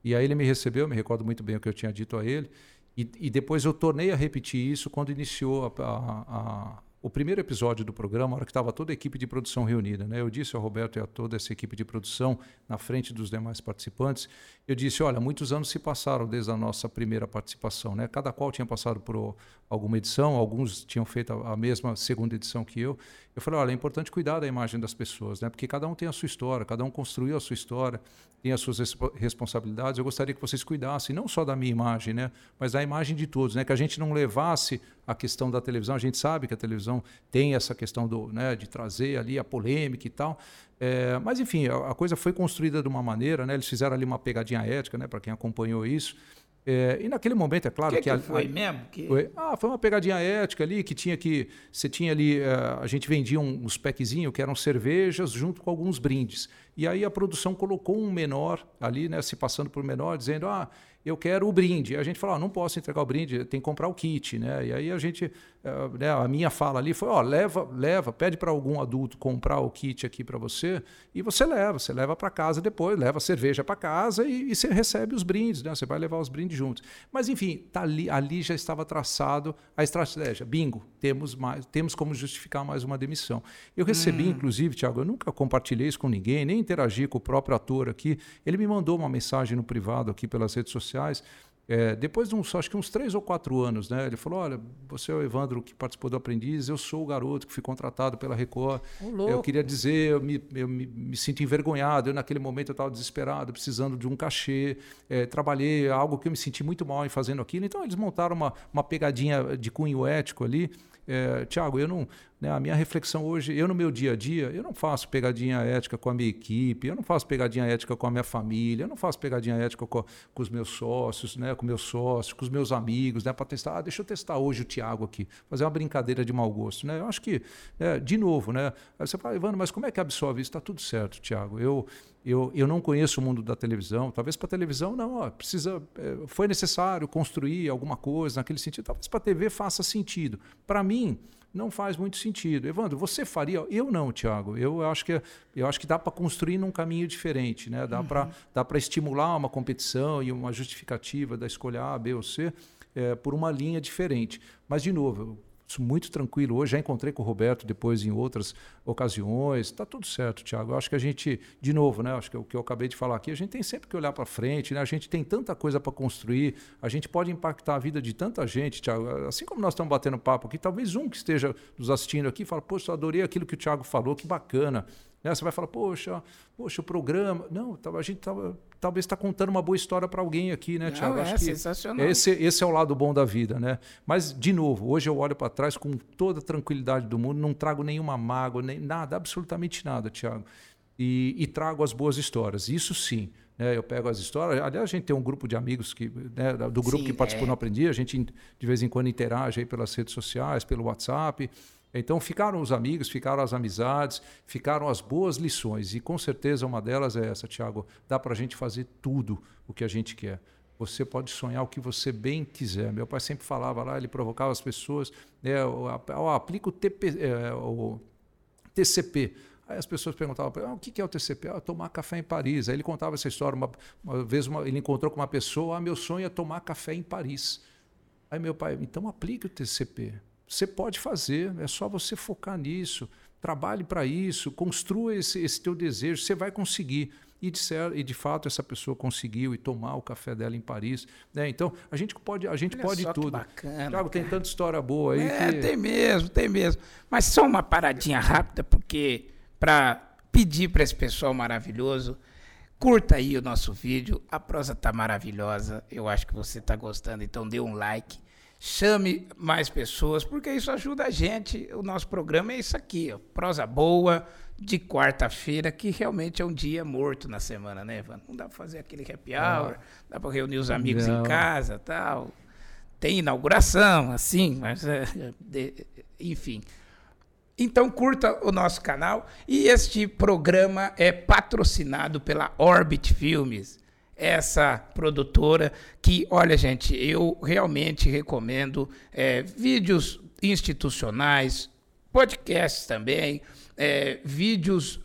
E aí ele me recebeu, me recordo muito bem o que eu tinha dito a ele. E, e depois eu tornei a repetir isso quando iniciou a, a, o primeiro episódio do programa, a hora que estava toda a equipe de produção reunida, né? Eu disse ao Roberto e a toda essa equipe de produção, na frente dos demais participantes, eu disse: olha, muitos anos se passaram desde a nossa primeira participação, né? Cada qual tinha passado por alguma edição, alguns tinham feito a mesma segunda edição que eu. Eu falei: olha, é importante cuidar da imagem das pessoas, né? Porque cada um tem a sua história, cada um construiu a sua história, tem as suas responsabilidades. Eu gostaria que vocês cuidassem não só da minha imagem, né? Mas da imagem de todos, né? Que a gente não levasse a questão da televisão. A gente sabe que a televisão tem essa questão do, né, de trazer ali a polêmica e tal. É, mas, enfim, a, a, coisa foi construída de uma maneira, né, eles fizeram ali uma pegadinha ética, né, para quem acompanhou isso. É, e naquele momento, é claro que. que, que a, foi mesmo? Que... Foi, ah, foi uma pegadinha ética ali, que tinha que. Você tinha ali. Uh, a gente vendia um, uns packzinhos que eram cervejas junto com alguns brindes. E aí a produção colocou um menor ali, né, se passando por menor, dizendo: ah, eu quero o brinde. A gente falou, ah, não posso entregar o brinde, tem que comprar o kit, né? E aí a gente, né, a minha fala ali foi, ó, leva, leva, pede para algum adulto comprar o kit aqui para você e você leva, você leva para casa depois, leva a cerveja para casa e, e, você recebe os brindes, né? Você vai levar os brindes juntos. Mas enfim, tá ali, ali já estava traçado a estratégia. Bingo, temos mais, temos como justificar mais uma demissão. Eu recebi, hum. inclusive, Tiago, eu nunca compartilhei isso com ninguém, nem interagi com o próprio ator aqui. Ele me mandou uma mensagem no privado aqui pelas redes sociais sociais. É, depois de uns, acho que uns três ou quatro anos, né? Ele falou: Olha, você é o Evandro que participou do Aprendiz, eu sou o garoto que fui contratado pela Record. Oh, eu queria dizer, eu me, eu me, me sinto envergonhado. Eu, naquele momento, eu estava desesperado, precisando de um cachê. É, trabalhei algo que eu me senti muito mal em fazendo aquilo. Então, eles montaram uma, uma pegadinha de cunho ético ali. É, Tiago, eu não, né, a minha reflexão hoje, eu no meu dia a dia, eu não faço pegadinha ética com a minha equipe, eu não faço pegadinha ética com a minha família, eu não faço pegadinha ética com, com os meus sócios, né, com meus sócios, com os meus amigos, né, para testar. Ah, deixa eu testar hoje o Tiago aqui, fazer uma brincadeira de mau gosto. Né? Eu acho que, é, de novo, né, aí você fala, Ivano, mas como é que absorve isso? Está tudo certo, Tiago. Eu, eu, eu não conheço o mundo da televisão, talvez para a televisão não, ó, precisa, é, foi necessário construir alguma coisa naquele sentido, talvez para a TV faça sentido. Para mim, não faz muito sentido. Evandro, você faria? Eu não, Tiago. Eu acho que eu acho que dá para construir num caminho diferente, né? Dá uhum. para dá para estimular uma competição e uma justificativa da escolha A, B ou C é, por uma linha diferente. Mas de novo, muito tranquilo. Hoje já encontrei com o Roberto depois em outras ocasiões. Está tudo certo, Tiago. Acho que a gente, de novo, né? Acho que é o que eu acabei de falar aqui, a gente tem sempre que olhar para frente, né? A gente tem tanta coisa para construir, a gente pode impactar a vida de tanta gente, Tiago. Assim como nós estamos batendo papo aqui, talvez um que esteja nos assistindo aqui fala, poxa, adorei aquilo que o Tiago falou, que bacana. Né? Você vai falar, poxa, poxa, o programa. Não, a gente tava, talvez está contando uma boa história para alguém aqui, né, Tiago? É Acho sensacional. Esse, esse é o lado bom da vida, né? Mas, de novo, hoje eu olho para trás com toda a tranquilidade do mundo, não trago nenhuma mágoa, nem nada, absolutamente nada, Tiago. E, e, trago as boas histórias. Isso sim. Né? Eu pego as histórias. Aliás, a gente tem um grupo de amigos que, né, do grupo sim, que participou é. no Aprendi, a gente de vez em quando interage aí pelas redes sociais, pelo WhatsApp. Então ficaram os amigos, ficaram as amizades, ficaram as boas lições. E com certeza uma delas é essa, Tiago. Dá para a gente fazer tudo o que a gente quer. Você pode sonhar o que você bem quiser. Meu pai sempre falava lá, ele provocava as pessoas, né, aplica o, é, o TCP. Aí as pessoas perguntavam ah, o que é o TCP? Ah, tomar café em Paris. Aí ele contava essa história. Uma, uma vez uma, ele encontrou com uma pessoa, ah, meu sonho é tomar café em Paris. Aí meu pai, então aplique o TCP. Você pode fazer, é só você focar nisso, trabalhe para isso, construa esse, esse teu desejo, você vai conseguir. E de, e de fato essa pessoa conseguiu e tomar o café dela em Paris. Né? Então a gente pode, a gente pode tudo. Bacana, Thiago, tem tanta história boa aí. É, que... tem mesmo, tem mesmo. Mas só uma paradinha rápida, porque para pedir para esse pessoal maravilhoso. Curta aí o nosso vídeo, a prosa tá maravilhosa, eu acho que você tá gostando, então dê um like chame mais pessoas, porque isso ajuda a gente. O nosso programa é isso aqui, ó, prosa boa de quarta-feira, que realmente é um dia morto na semana, né, Ivan? Não dá para fazer aquele happy ah. hour, ah, dá para reunir os amigos não. em casa, tal. Tem inauguração, assim, mas é, de, enfim. Então curta o nosso canal e este programa é patrocinado pela Orbit Filmes essa produtora que, olha, gente, eu realmente recomendo é, vídeos institucionais, podcasts também, é, vídeos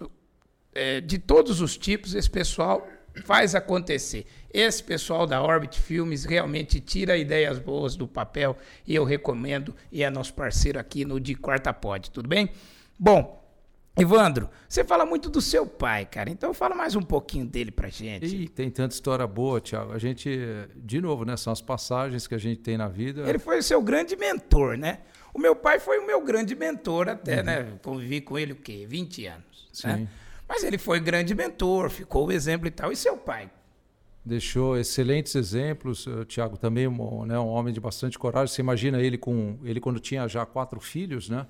é, de todos os tipos. Esse pessoal faz acontecer. Esse pessoal da Orbit Filmes realmente tira ideias boas do papel e eu recomendo e é nosso parceiro aqui no De Quarta Pod, tudo bem? Bom, Evandro, você fala muito do seu pai, cara. Então fala mais um pouquinho dele pra gente. Ih, tem tanta história boa, Thiago. A gente, de novo, né? São as passagens que a gente tem na vida. Ele foi o seu grande mentor, né? O meu pai foi o meu grande mentor até, uhum. né? Convivi com ele o quê? 20 anos. Né? Sim. Né? Mas ele foi grande mentor, ficou o exemplo e tal. E seu pai? Deixou excelentes exemplos, Tiago, também um, né, um homem de bastante coragem. Você imagina ele com ele quando tinha já quatro filhos, né?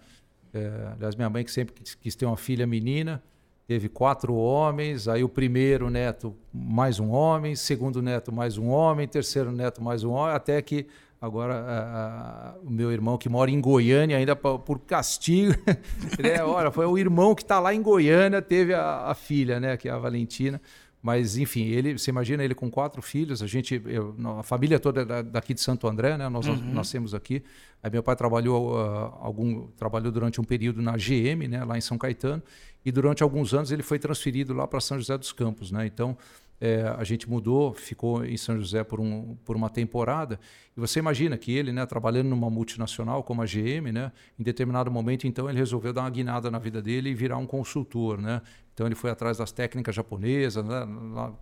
É, aliás, minha mãe que sempre quis, quis, ter uma filha menina, teve quatro homens, aí o primeiro neto mais um homem, segundo neto mais um homem, terceiro neto mais um homem, até que agora a, a, o meu irmão que mora em Goiânia, ainda por, por castigo, né, olha, foi o irmão que está lá em Goiânia, teve a, a filha, né, que é a Valentina. Mas, enfim, ele, você imagina ele com quatro filhos, a gente, eu, a família toda é daqui de Santo André, né? Nós uhum. nascemos aqui. Aí meu pai trabalhou uh, algum, trabalhou durante um período na GM, né? Lá em São Caetano. E durante alguns anos ele foi transferido lá para São José dos Campos, né? Então, é, a gente mudou, ficou em São José por, um, por uma temporada. E você imagina que ele, né, trabalhando numa multinacional como a GM, né, em determinado momento, então, ele resolveu dar uma guinada na vida dele e virar um consultor. Né? Então ele foi atrás das técnicas japonesas, né,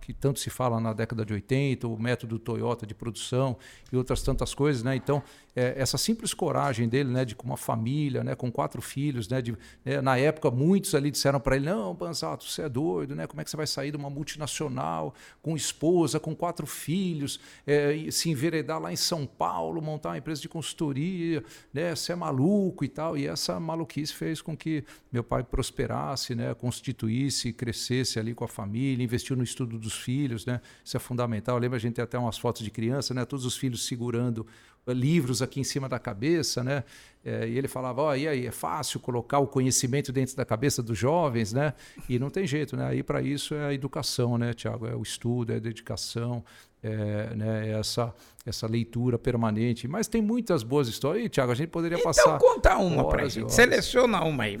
que tanto se fala na década de 80, o método Toyota de produção e outras tantas coisas. Né? Então, é, essa simples coragem dele, né, de com uma família, né, com quatro filhos, né, de, né, na época muitos ali disseram para ele, não, Banzato, você é doido, né? como é que você vai sair de uma multinacional com esposa, com quatro filhos, é, se enveredar lá em São Paulo, montar uma empresa de consultoria, né, você é maluco e tal. E essa maluquice fez com que meu pai prosperasse, né, constituísse evoluísse, crescesse ali com a família, investiu no estudo dos filhos, né? Isso é fundamental. Lembra a gente tem até umas fotos de criança, né? Todos os filhos segurando eh, livros aqui em cima da cabeça, né? É, e ele falava, ó, oh, e aí, é fácil colocar o conhecimento dentro da cabeça dos jovens, né? E não tem jeito, né? Aí para isso é a educação, né, Tiago? É o estudo, é a dedicação, é, né, essa, essa leitura permanente. Mas tem muitas boas histórias. E, Tiago, a gente poderia então, passar. Então, conta uma para gente. Seleciona uma aí.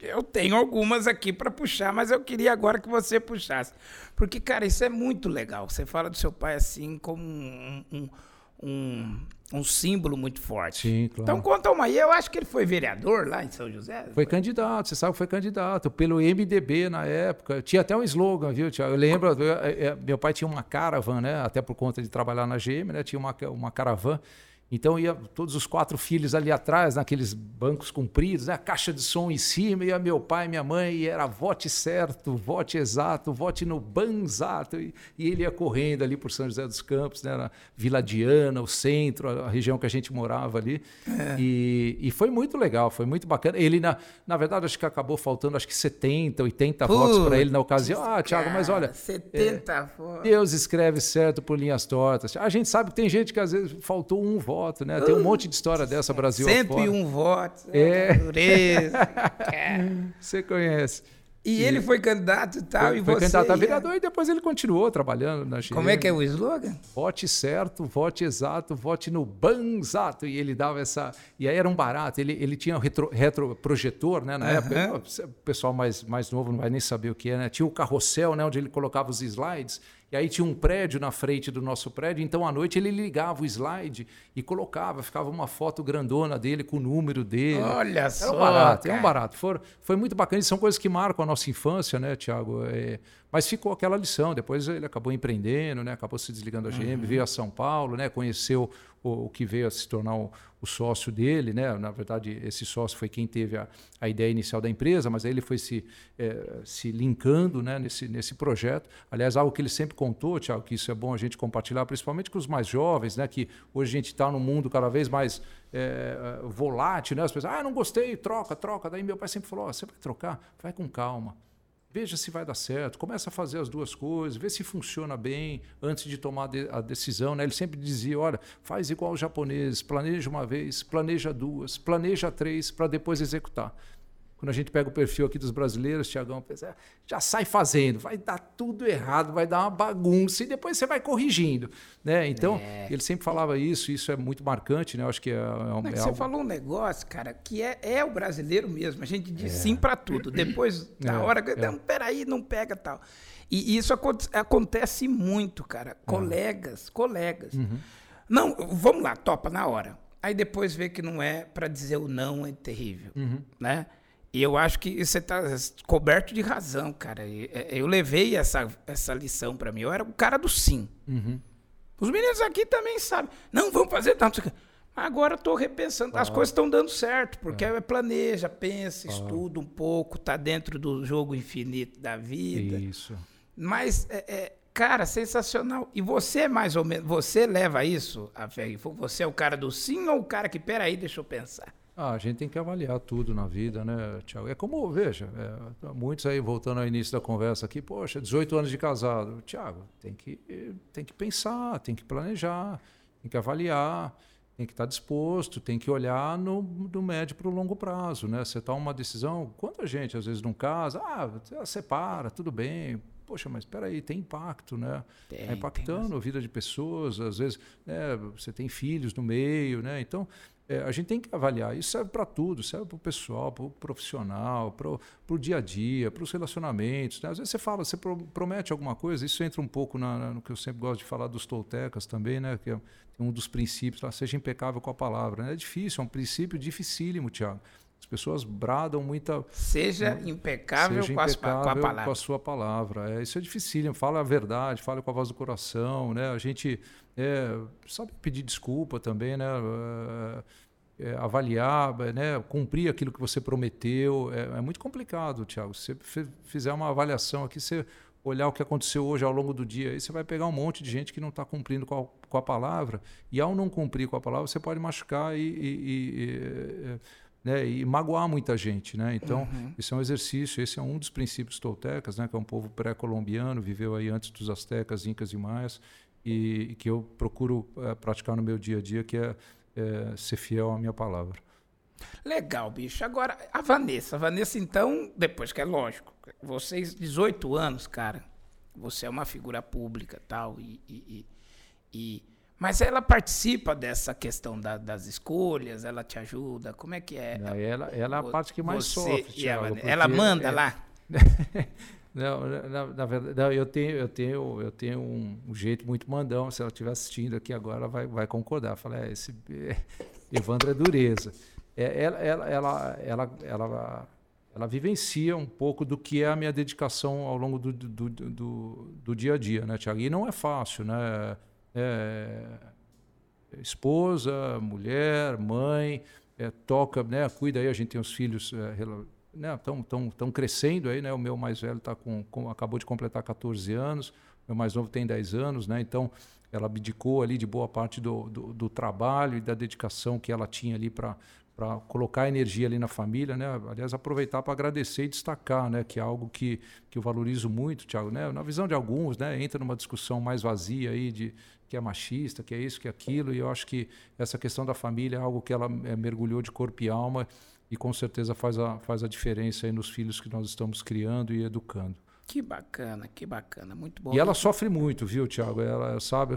Eu tenho algumas aqui para puxar, mas eu queria agora que você puxasse. Porque, cara, isso é muito legal. Você fala do seu pai assim como um, um um, um símbolo muito forte. Sim, claro. Então conta uma aí, eu acho que ele foi vereador lá em São José. Foi candidato, você sabe que foi candidato, pelo MDB na época. Tinha até um slogan, viu, Tiago? Eu lembro, eu, eu, meu pai tinha uma caravan, né? Até por conta de trabalhar na GM, né? Tinha uma, uma caravan. Então ia todos os quatro filhos ali atrás, naqueles bancos compridos, né? a caixa de som em cima, ia meu pai, minha mãe, e era vote certo, vote exato, vote no banzato. E, e ele ia correndo ali por São José dos Campos, né? na Vila Diana, o centro, a, a região que a gente morava ali. É. E, e, foi muito legal, foi muito bacana. Ele, na, na verdade, acho que acabou faltando acho que 70, 80 Putz, votos para ele na ocasião. Ah, Tiago, mas olha. 70 é, votos. Deus escreve certo por linhas tortas. A gente sabe que tem gente que às vezes faltou um voto né? Tem um monte de história dessa Brasil 101 votos. É. Dureza. Você conhece. E, e, ele foi candidato e tal, foi, e foi você... candidato a vereador e depois ele continuou trabalhando na GM. Como é que é o slogan? Vote certo, vote exato, vote no banzato. E ele dava essa... E aí era um barato. Ele, ele tinha um retro, retroprojetor, né? Na uhum. época, o pessoal mais, mais novo não vai nem saber o que é, né? Tinha o carrossel, né? Onde ele colocava os slides. E aí tinha um prédio na frente do nosso prédio, então à noite ele ligava o slide e colocava, ficava uma foto grandona dele com o número dele. Olha Era só. Um barato, cara. é um barato. For, foi muito bacana. E são coisas que marcam a nossa infância, né, Tiago? É, mas ficou aquela lição. Depois ele acabou empreendendo, né? acabou se desligando da GM, uhum. veio a São Paulo, né? conheceu o, o que veio a se tornar o, o, sócio dele. Né? Na verdade, esse sócio foi quem teve a, a ideia inicial da empresa, mas aí ele foi se, é, se linkando né? nesse, nesse projeto. Aliás, algo que ele sempre contou, Tiago, que isso é bom a gente compartilhar, principalmente com os mais jovens, né? que hoje a gente está num mundo cada vez mais é, volátil. Né? As pessoas, ah, não gostei, troca, troca. Daí meu pai sempre falou: oh, você vai trocar? Vai com calma Veja se vai dar certo, começa a fazer as duas coisas, vê se funciona bem antes de tomar a decisão. Né? Ele sempre dizia: olha, faz igual os japoneses, planeja uma vez, planeja duas, planeja três para depois executar. Quando a gente pega o perfil aqui dos brasileiros, Tiagão, já sai fazendo, vai dar tudo errado, vai dar uma bagunça e depois você vai corrigindo. Né? Então, é. ele sempre falava isso, isso é muito marcante, né? Eu acho que é, é, Não, é Você algo... falou um negócio, cara, que é, é o brasileiro mesmo. A gente diz é. sim para tudo. Depois, na é, hora, é. não, peraí, não pega tal. E isso acontece muito, cara. Colegas, colegas. Uhum. Não, vamos lá, topa na hora. Aí depois vê que não é para dizer o não é terrível, uhum. né? E eu acho que você está coberto de razão, cara. É, eu levei essa, essa lição para mim. Eu era o cara do sim. Uhum. Os meninos aqui também sabem. Não, vamos fazer tanto. Agora estou repensando. Ah. As coisas estão dando certo, porque é. planeja, pensa, ah. estuda um pouco, está dentro do jogo infinito da vida. Isso. Mas, é, é, cara, sensacional. E você mais ou menos. Você leva isso a fé? Você é o cara do sim ou o cara que, peraí, deixa eu pensar? Ah, a gente tem que avaliar tudo na vida, né, Tiago? É como, veja, é, muitos aí, voltando ao início da conversa aqui, poxa, 18 anos de casado. Tiago, tem que, tem que pensar, tem que planejar, tem que avaliar, tem que estar disposto, tem que olhar no, do médio para o longo prazo, né? Você toma uma decisão, quanta gente às vezes não casa, ah, separa, tudo bem, poxa, mas espera aí, tem impacto, né? Tem, é impactando a vida de pessoas, às vezes né, você tem filhos no meio, né? Então, é, a gente tem que avaliar. Isso serve para tudo, serve para o pessoal, para o profissional, para o dia a dia, para os relacionamentos. Né? Às vezes você fala, você promete alguma coisa, isso entra um pouco na, no que eu sempre gosto de falar dos toltecas também, né? que é um dos princípios lá, seja impecável com a palavra. Né? É difícil, é um princípio dificílimo, Tiago. As pessoas bradam muita. Seja impecável, seja com, impecável a, com, a, palavra. com a sua palavra. É, isso é difícil. Fala a verdade, fala com a voz do coração. Né? A gente é, sabe pedir desculpa também, né? É, é, avaliar, né? cumprir aquilo que você prometeu. É, é muito complicado, Tiago. Se você fizer uma avaliação aqui, você olhar o que aconteceu hoje ao longo do dia, aí você vai pegar um monte de gente que não está cumprindo com a, com a, palavra, e ao não cumprir com a palavra, você pode machucar e, e, e né, e magoar muita gente. Né? Então, uhum. isso é um exercício, esse é um dos princípios toltecas, né, que é um povo pré-colombiano, viveu aí antes dos astecas, incas e maias, e, e que eu procuro é, praticar no meu dia a dia, que é, é, ser fiel à minha palavra. Legal, bicho. Agora, a Vanessa. A Vanessa, então, depois que é lógico, vocês, 18 anos, cara, você é uma figura pública tal, e, e, e mas ela participa dessa questão da, das escolhas, ela te ajuda, como é que é? Ela, ela é a parte que mais sofre, Thiago, ela, ela manda é, lá? Não, na, na verdade, não, eu tenho, eu tenho, eu tenho um, um, jeito muito mandão. Se ela estiver assistindo aqui agora, vai, vai concordar. Fala, é, esse é, Evandro é dureza. É, ela, ela, ela, ela, ela, ela, vivencia um pouco do que é a minha dedicação ao longo do, do, do, do dia a dia, né, Tiago? E não é fácil, né? É, esposa, mulher, mãe, é, toca, né? Cuida aí, a gente tem os filhos é, né, tão, tão crescendo aí, né? O meu mais velho tá com, com, acabou de completar 14 anos, meu mais novo tem 10 anos, né? Então ela abdicou ali de boa parte do, do, do trabalho e da dedicação que ela tinha ali para para colocar energia ali na família, né? Aliás, aproveitar para agradecer e destacar, né? Que é algo que, que eu valorizo muito, Tiago, né? Na visão de alguns, né? Entra numa discussão mais vazia aí de que é machista, que é isso, que é aquilo, e eu acho que essa questão da família é algo que ela é, mergulhou de corpo e alma e com certeza faz a, faz a diferença nos filhos que nós estamos criando e educando. Que bacana, que bacana, muito bom. E ela sofre muito, viu, Tiago? Ela sabe,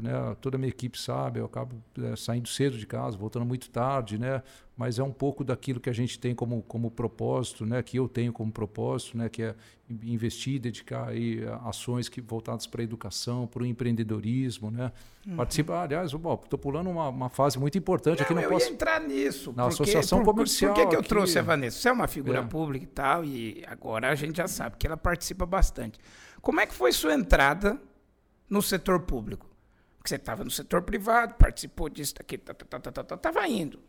né, toda a minha equipe sabe, eu acabo é, saindo cedo de casa, voltando muito tarde, né? Mas é um pouco daquilo que a gente tem como, como propósito, né, que eu tenho como propósito, né, que é investir, dedicar aí ações que voltadas para a educação, para o empreendedorismo, né. Uhum. Participa, aliás, estou pulando uma, uma, fase muito importante não, aqui, não eu posso... ia entrar nisso. Na porque, associação por, comercial. Por que, que eu aqui... trouxe a Vanessa? Você é uma figura é. pública e tal, e agora a gente já sabe que ela participa bastante. Como é que foi sua entrada no setor público? Porque você estava no setor privado, participou disso, daqui, tá, tá, tá, tá, tá, indo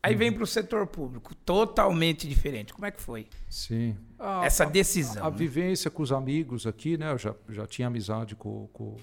Aí vem para o setor público, totalmente diferente. Como é que foi? Sim. A, Essa decisão. A, a, a né? vivência com os amigos aqui, né? Eu já, já tinha amizade com, com,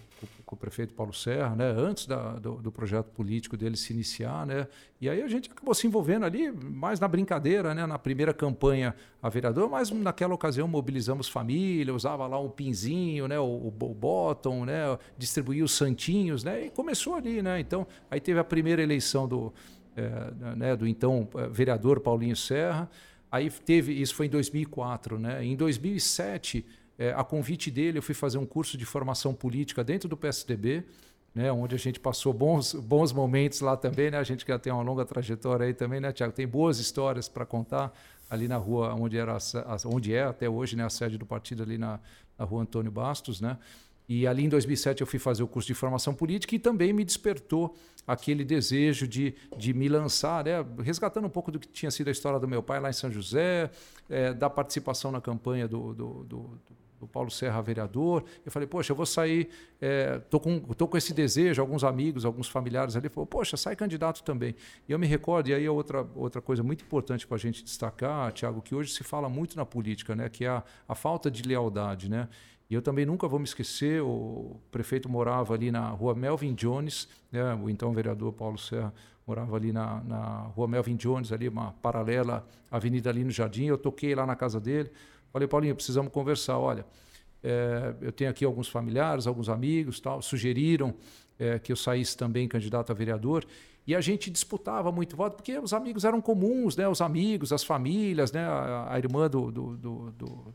com o prefeito Paulo Serra, né? Antes da, do, do, projeto político dele se iniciar, né? E aí a gente acabou se envolvendo ali, mais na brincadeira, né? Na primeira campanha a vereador, mas naquela ocasião mobilizamos família, usava lá um pinzinho, né? O, o, o bottom, né? Distribuía os santinhos, né? E começou ali, né? Então, aí teve a primeira eleição do é, né, do então é, vereador Paulinho Serra. Aí teve, isso foi em 2004, né? Em 2007, é, a convite dele, eu fui fazer um curso de formação política dentro do PSDB, né? Onde a gente passou bons, bons momentos lá também, né? A gente já tem uma longa trajetória aí também, né, Tiago? Tem boas histórias para contar ali na rua onde era, onde é até hoje, né? A sede do partido ali na, na rua Antônio Bastos, né? E ali em 2007 eu fui fazer o curso de formação política e também me despertou aquele desejo de, de me lançar, né? resgatando um pouco do que tinha sido a história do meu pai lá em São José, é, da participação na campanha do, do, do, do, Paulo Serra vereador. Eu falei, poxa, eu vou sair, é, com, tô com esse desejo, alguns amigos, alguns familiares ali, falou, poxa, sai candidato também. E eu me recordo, e aí é outra, outra coisa muito importante para a gente destacar, Tiago, que hoje se fala muito na política, né? que é a, a falta de lealdade. Né? E eu também nunca vou me esquecer, o prefeito morava ali na rua Melvin Jones, né, o então vereador Paulo Serra morava ali na, na rua Melvin Jones, ali uma paralela avenida ali no Jardim, eu toquei lá na casa dele, falei, Paulinho, precisamos conversar, olha, é, eu tenho aqui alguns familiares, alguns amigos, tal, sugeriram é, que eu saísse também candidato a vereador, e a gente disputava muito voto, porque os amigos eram comuns, né? Os amigos, as famílias, né? A, a irmã do, do, do,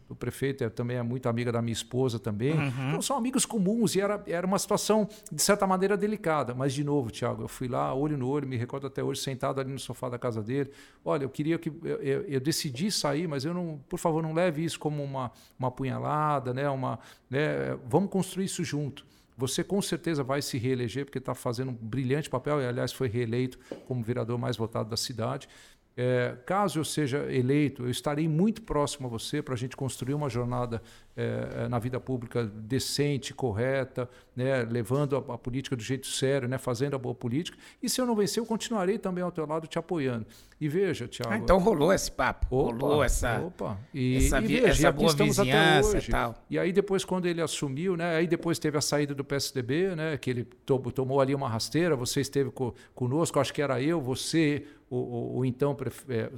do, prefeito é, também é muito amiga da minha esposa também. Uhum. Então são amigos comuns e era, era uma situação, de certa maneira, delicada. Mas, de novo, Tiago, eu fui lá, olho no olho, me recordo até hoje, sentado ali no sofá da casa dele. Olha, eu queria que. Eu, eu, eu decidi sair, mas eu não. Por favor, não leve isso como uma, uma punhalada, né? Uma, né? Vamos construir isso junto. Você com certeza vai se reeleger, porque está fazendo um brilhante papel, e aliás foi reeleito como vereador mais votado da cidade. É, caso eu seja eleito, eu estarei muito próximo a você para a gente construir uma jornada é, na vida pública decente, correta, né, levando a, a, política do jeito sério, né, fazendo a boa política. E se eu não vencer, eu continuarei também ao teu lado te apoiando. E veja, Tiago. Ah, então rolou esse papo, opa, rolou essa, opa. E, essa, e veja, essa e boa vizinhança e tal. E aí depois, quando ele assumiu, né, aí depois teve a saída do PSDB, né, que ele to tomou ali uma rasteira, você esteve co conosco, acho que era eu, você, o, o, o então é,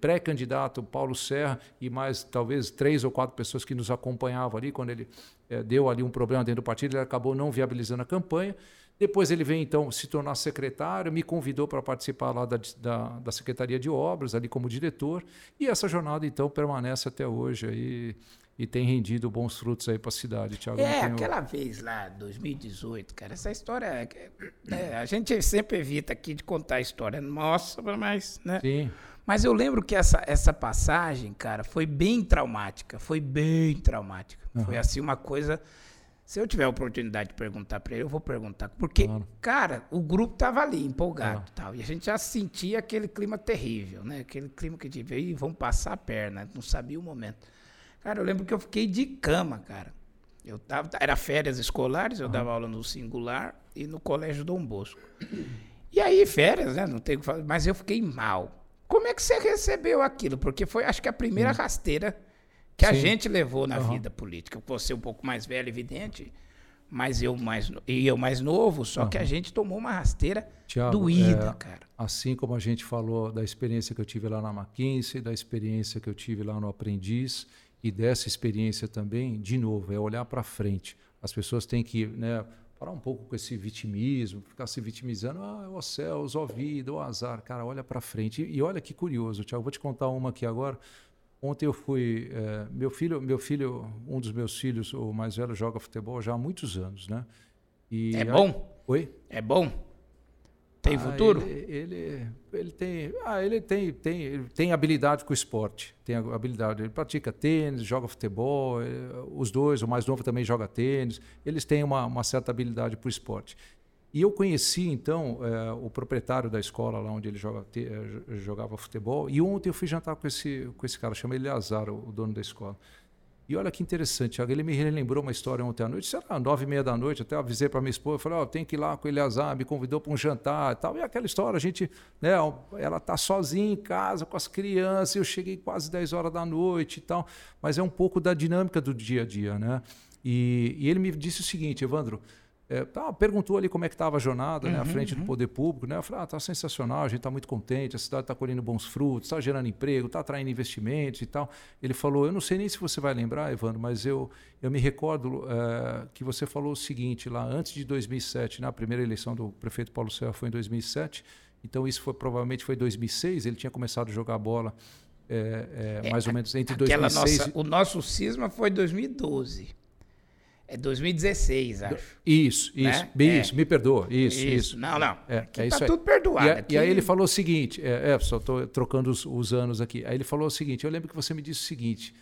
pré-candidato Paulo Serra e mais talvez três ou quatro pessoas que nos acompanhavam ali quando ele é, deu ali um problema dentro do partido, ele acabou não viabilizando a campanha. Depois ele vem então se tornar secretário, me convidou para participar lá da, da, da, Secretaria de Obras, ali como diretor, e essa jornada então permanece até hoje aí e tem rendido bons frutos aí para a cidade, Tiago. É, aquela vez lá, 2018, cara, essa história. É, a gente sempre evita aqui de contar a história nossa, mas. Né? Sim. Mas eu lembro que essa, essa passagem, cara, foi bem traumática. Foi bem traumática. Uhum. Foi assim uma coisa. Se eu tiver a oportunidade de perguntar para ele, eu vou perguntar. Porque, claro. cara, o grupo tava ali, empolgado e tal. E a gente já sentia aquele clima terrível, né? Aquele clima que a gente veio, vamos passar a perna. Não sabia o momento. Cara, eu lembro que eu fiquei de cama, cara. Eu tava, era férias escolares, eu uhum. dava aula no singular e no colégio Dom Bosco. E aí, férias, né? Não tem o que fazer. Mas eu fiquei mal. Como é que você recebeu aquilo? Porque foi, acho que, a primeira hum. rasteira que Sim. a gente levou na uhum. vida política. Você um pouco mais velho, evidente, mas eu mais, e eu mais novo, só uhum. que a gente tomou uma rasteira Thiago, doída, é, cara. Assim como a gente falou da experiência que eu tive lá na McKinsey, da experiência que eu tive lá no Aprendiz, e dessa experiência também, de novo, é olhar para frente. As pessoas têm que né, parar um pouco com esse vitimismo, ficar se vitimizando, ah, o céus, ó vida, o azar. Cara, olha para frente. E, e, olha que curioso, Tiago, vou te contar uma aqui agora. Ontem eu fui, é, meu filho, meu filho, um dos meus filhos, o mais velho, joga futebol já há muitos anos, né? E é bom? Aí, Oi? É bom? Tem ah, futuro? Ele, ele, ele, tem, ah, ele tem, tem, ele tem habilidade com o esporte. Tem habilidade. Ele pratica tênis, joga futebol. Eh, os dois, o mais novo também joga tênis. Eles têm uma, uma certa habilidade para o esporte. E eu conheci então é, o proprietário da escola lá onde ele joga, te, eh, jogava futebol. E ontem eu fui jantar com esse, com esse cara, chama ele Azar, o, o dono da escola. E olha que interessante, ele me relembrou uma história ontem à noite, sei lá, nove e meia da noite, até avisei para minha esposa, falei, ó, oh, tem que ir lá com o Eleazar, me convidou para um jantar e tal. E aquela história, a gente, né, ela tá sozinha em casa com as crianças, eu cheguei quase 10 horas da noite e tal, mas é um pouco da dinâmica do dia a dia, né? E, e ele me disse o seguinte, Evandro, é, tá, perguntou ali como é que estava a jornada, uhum, né, à uhum, frente uhum. do poder público, né? Eu falei, ah, tá sensacional, a gente está muito contente, a cidade está colhendo bons frutos, está gerando emprego, está atraindo investimentos e tal. Ele falou, eu não sei nem se você vai lembrar, Evandro, mas eu, eu me recordo é, que você falou o seguinte lá antes de 2007, na né, primeira eleição do prefeito Paulo Serra foi em 2007, então isso foi provavelmente foi 2006, ele tinha começado a jogar bola é, é, mais ou menos entre 2006 nossa, o nosso cisma foi 2012. É 2016, acho. Isso, isso, né? bem é. isso, me perdoa. Isso, isso. isso. Não, não. É, aqui é tá tudo perdoado. E, aqui... e, aí ele falou o seguinte: é, é só estou trocando os, os, anos aqui. Aí ele falou o seguinte: eu lembro que você me disse o seguinte.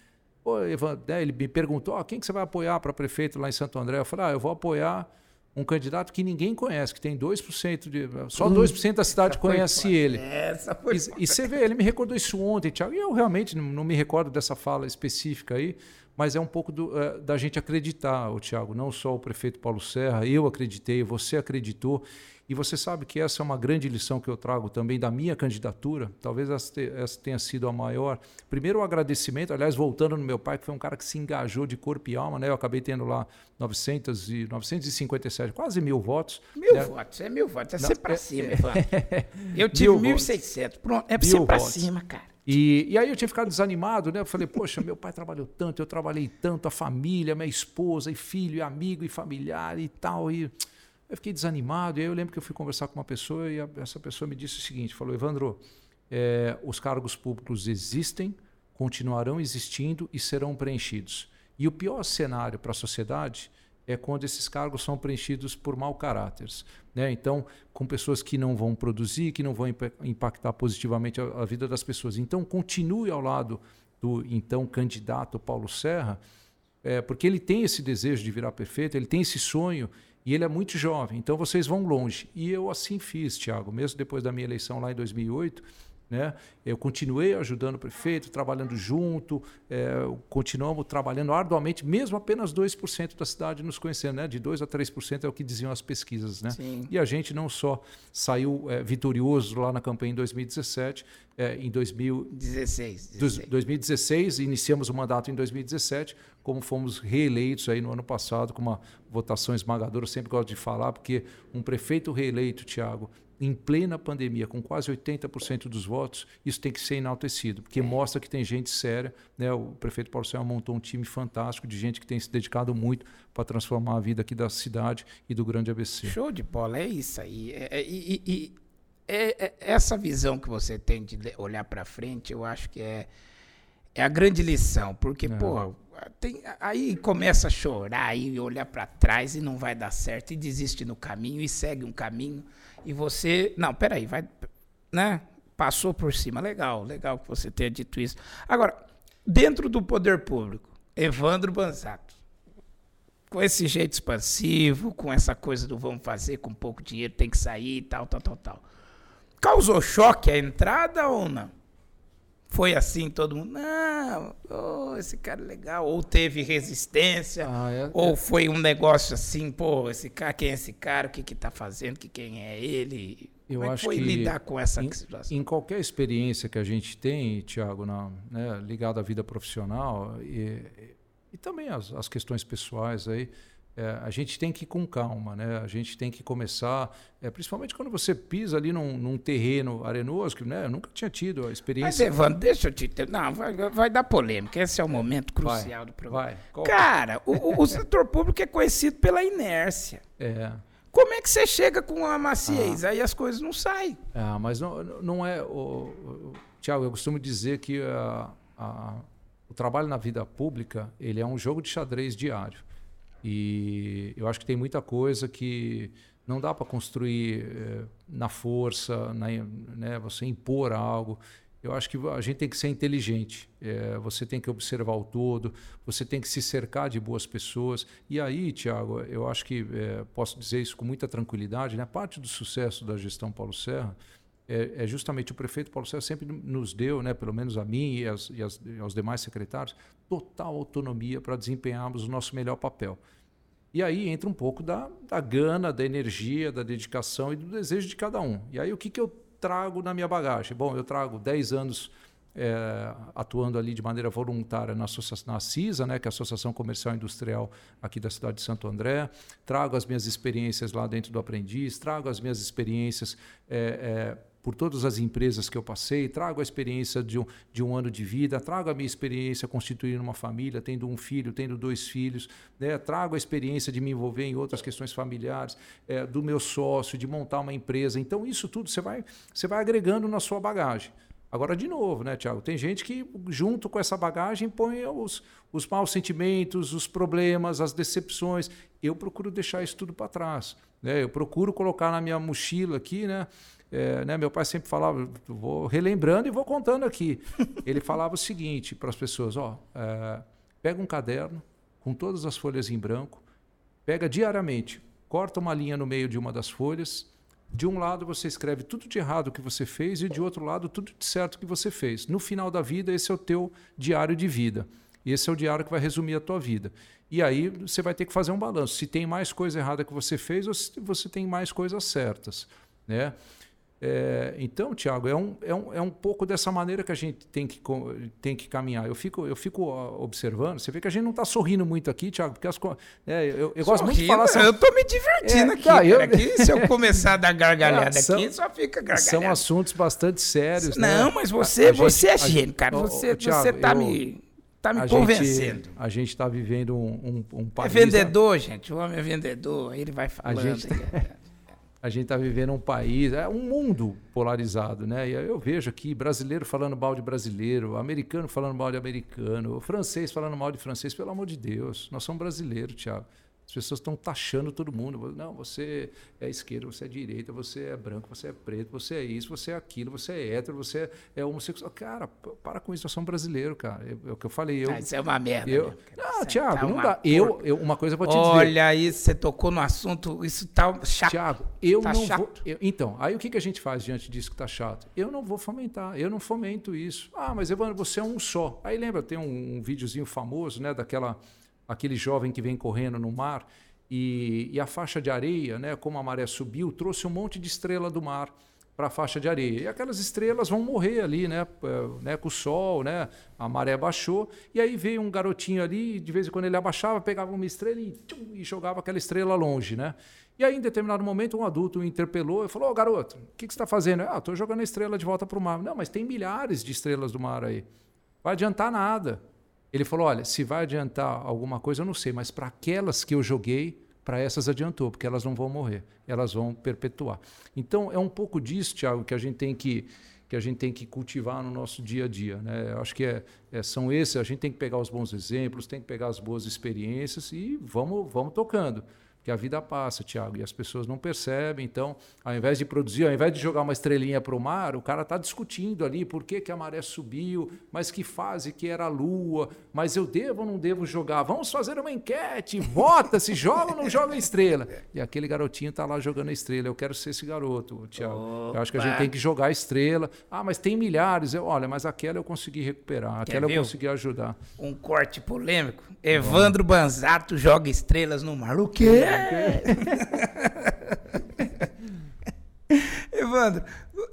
Pô, Evan, né, ele me perguntou: oh, quem que você vai apoiar para prefeito lá em Santo André? Eu falei: ah, eu vou apoiar um candidato que ninguém conhece, que tem 2% de. Só 2% da cidade conhece ele. Essa foi e, e você vê, ele me recordou isso ontem, Tiago, e eu realmente não, não me recordo dessa fala específica aí mas é um pouco do, uh, da gente acreditar, o Tiago, não só o prefeito Paulo Serra, eu acreditei, você acreditou, e você sabe que essa é uma grande lição que eu trago também da minha candidatura, talvez essa tenha sido a maior. Primeiro, o agradecimento, aliás, voltando no meu pai, que foi um cara que se engajou de corpo e alma, né? eu acabei tendo lá 900 e, 957, quase mil votos. Mil né? votos, é mil votos, é sempre para cima, é, Eu tive 1.600, pronto, é sempre para cima, cara. E, e aí eu tinha ficado desanimado, né? Eu falei, poxa, meu pai trabalhou tanto, eu trabalhei tanto, a família, minha esposa, e filho, e amigo, e familiar e tal. E eu fiquei desanimado. E aí eu lembro que eu fui conversar com uma pessoa e a, essa pessoa me disse o seguinte: falou, Evandro, é, os cargos públicos existem, continuarão existindo e serão preenchidos. E o pior cenário para a sociedade é quando esses cargos são preenchidos por mau caráteres. Né? Então, com pessoas que não vão produzir, que não vão impactar positivamente a, a, vida das pessoas. Então, continue ao lado do então candidato Paulo Serra, é, porque ele tem esse desejo de virar prefeito, ele tem esse sonho e ele é muito jovem. Então, vocês vão longe. E eu assim fiz, Tiago, mesmo depois da minha eleição lá em 2008 né? Eu continuei ajudando o prefeito, trabalhando junto, é, continuamos trabalhando arduamente, mesmo apenas 2% da cidade nos conhecendo, né? de 2% a 3% é o que diziam as pesquisas. Né? Sim. E a gente não só saiu é, vitorioso lá na campanha em 2017, é, em 2016, 16. 2016, iniciamos o mandato em 2017, como fomos reeleitos aí no ano passado, com uma votação esmagadora, eu sempre gosto de falar, porque um prefeito reeleito, Tiago, em plena pandemia, com quase 80% dos votos, isso tem que ser enaltecido, porque é. mostra que tem gente séria. Né? O prefeito Paulo Céu montou um time fantástico de gente que tem se dedicado muito para transformar a vida aqui da cidade e do grande ABC. Show de bola, é isso aí. É, é, e, é, é, essa visão que você tem de olhar para frente, eu acho que é, é a grande lição, porque, é. pô, tem, aí começa a chorar e olhar para trás e não vai dar certo e desiste no caminho e segue um caminho e você, não, peraí, vai, né? passou por cima. Legal, legal que você tenha dito isso. Agora, dentro do poder público, Evandro Banzato, com esse jeito expansivo, com essa coisa do vamos fazer com pouco dinheiro, tem que sair, tal, tal, tal, tal. Causou choque a entrada ou não? Foi assim, todo mundo, não, oh, esse cara é legal. Ou teve resistência, ah, é, ou é. foi um negócio assim, pô, esse cara, quem é esse cara, o que que tá fazendo, que quem é ele? Eu Como é acho foi que lidar com essa em, situação? Em qualquer experiência que a gente tem, Tiago, né, ligado à vida profissional e, e também as, as questões pessoais aí, é, a gente tem que ir com calma, né? A gente tem que começar, é, principalmente quando você pisa ali num, num, terreno arenoso, que né, eu nunca tinha tido a experiência. Mas, Evandro, deixa eu te. Não, vai, vai dar polêmica. Esse é o momento crucial vai, do programa. Vai. Cara, o, o, setor público é conhecido pela inércia. É. Como é que você chega com a maciez? Ah. Aí as coisas não saem. Ah, mas não, não é. Tiago, eu costumo dizer que a, a, o trabalho na vida pública ele é um jogo de xadrez diário. E eu acho que tem muita coisa que não dá para construir eh, na força, na, né, você impor algo. Eu acho que a gente tem que ser inteligente. É, você tem que observar o todo, você tem que se cercar de boas pessoas. E aí, Tiago, eu acho que é, posso dizer isso com muita tranquilidade. Né? Parte do sucesso da gestão Paulo Serra é, é, justamente o prefeito Paulo Serra sempre nos deu, né, pelo menos a mim e, as, e, as, e aos demais secretários, total autonomia para desempenharmos o nosso melhor papel. E aí entra um pouco da, da gana, da energia, da dedicação e do desejo de cada um. E aí o que, que eu trago na minha bagagem? Bom, eu trago 10 anos é, atuando ali de maneira voluntária na, na CISA, né, que é a Associação Comercial e Industrial aqui da cidade de Santo André. Trago as minhas experiências lá dentro do Aprendiz, trago as minhas experiências é, é, por todas as empresas que eu passei, trago a experiência de um, de um ano de vida, trago a minha experiência constituindo uma família, tendo um filho, tendo dois filhos, né? trago a experiência de me envolver em outras questões familiares, é, do meu sócio, de montar uma empresa. Então, isso tudo você vai, você vai agregando na sua bagagem. Agora, de novo, né, Tiago? Tem gente que, junto com essa bagagem, põe os, os maus sentimentos, os problemas, as decepções. Eu procuro deixar isso tudo para trás. Né? Eu procuro colocar na minha mochila aqui, né? É, né, meu pai sempre falava, vou relembrando e vou contando aqui. Ele falava o seguinte para as pessoas: ó, é, pega um caderno com todas as folhas em branco, pega diariamente, corta uma linha no meio de uma das folhas. De um lado você escreve tudo de errado que você fez e de outro lado tudo de certo que você fez. No final da vida, esse é o teu diário de vida. E esse é o diário que vai resumir a tua vida. E aí você vai ter que fazer um balanço. Se tem mais coisa errada que você fez ou se você tem mais coisas certas. Né? É, então, Tiago, é um, é, um, é um pouco dessa maneira que a gente tem que, tem que caminhar. Eu fico, eu fico observando, você vê que a gente não está sorrindo muito aqui, Tiago, porque as, é, eu, eu gosto muito de falar. Assim, eu estou me divertindo é, aqui, tá, eu... aqui. Se eu começar a dar gargalhada são, aqui, só fica gargalhada. São assuntos bastante sérios. Não, né? mas você, a, você é gênio, cara. Você, tá eu, me. Tá me convencendo. Gente, a gente está vivendo um, um, um país. É vendedor, gente. O homem é vendedor. Ele vai falando. A gente, a gente está vivendo um país, é um mundo polarizado, né? E eu vejo aqui brasileiro falando mal de brasileiro, americano falando mal de americano, francês falando mal de francês, pelo amor de Deus, nós somos brasileiros, Tiago. As pessoas estão taxando todo mundo. Não, você é esquerda, você é direita, você é branco, você é preto, você é isso, você é aquilo, você é hétero, você é homossexual. Cara, para com isso, nós somos brasileiros, cara. É, é, o que eu falei. Eu, ah, isso é uma merda. Eu, né, não, Tiago, tá não dá. Eu, eu, uma coisa eu vou te dizer. Olha aí, você tocou no assunto, isso tá chato. Tiago, eu tá não chato. vou. Eu, então, aí o que, que a gente faz diante disso que tá chato? Eu não vou fomentar, eu não fomento isso. Ah, mas Evandro, você é um só. Aí lembra, tem um, um videozinho famoso, né, daquela aquele jovem que vem correndo no mar e, e, a faixa de areia, né, como a maré subiu, trouxe um monte de estrela do mar para a faixa de areia. E aquelas estrelas vão morrer ali, né, né, com o sol, né, a maré baixou. E aí veio um garotinho ali, de vez em quando ele abaixava, pegava uma estrela e, tchum, e jogava aquela estrela longe, né? E aí, em determinado momento, um adulto o interpelou e falou: Ô oh, garoto, o que, que você está fazendo? Ah, estou jogando a estrela de volta para o mar. Não, mas tem milhares de estrelas do mar aí. Vai adiantar nada. Ele falou: olha, se vai adiantar alguma coisa, eu não sei, mas para aquelas que eu joguei, para essas adiantou, porque elas não vão morrer, elas vão perpetuar. Então é um pouco disso, Tiago, que a gente tem que que a gente tem que cultivar no nosso dia a dia. Né? Acho que é, é, são esses, a gente tem que pegar os bons exemplos, tem que pegar as boas experiências e vamos, vamos tocando. Que a vida passa, Tiago, e as pessoas não percebem. Então, ao invés de produzir, ao invés de jogar uma estrelinha para o mar, o cara está discutindo ali por que, que a maré subiu, mas que fase que era a lua, mas eu devo ou não devo jogar? Vamos fazer uma enquete, vota se joga ou não joga a estrela. E aquele garotinho está lá jogando a estrela. Eu quero ser esse garoto, Tiago. Eu acho que a gente tem que jogar a estrela. Ah, mas tem milhares. Eu, olha, mas aquela eu consegui recuperar, aquela eu consegui ajudar. Um corte polêmico. Evandro Banzato joga estrelas no mar. O quê? Evandro,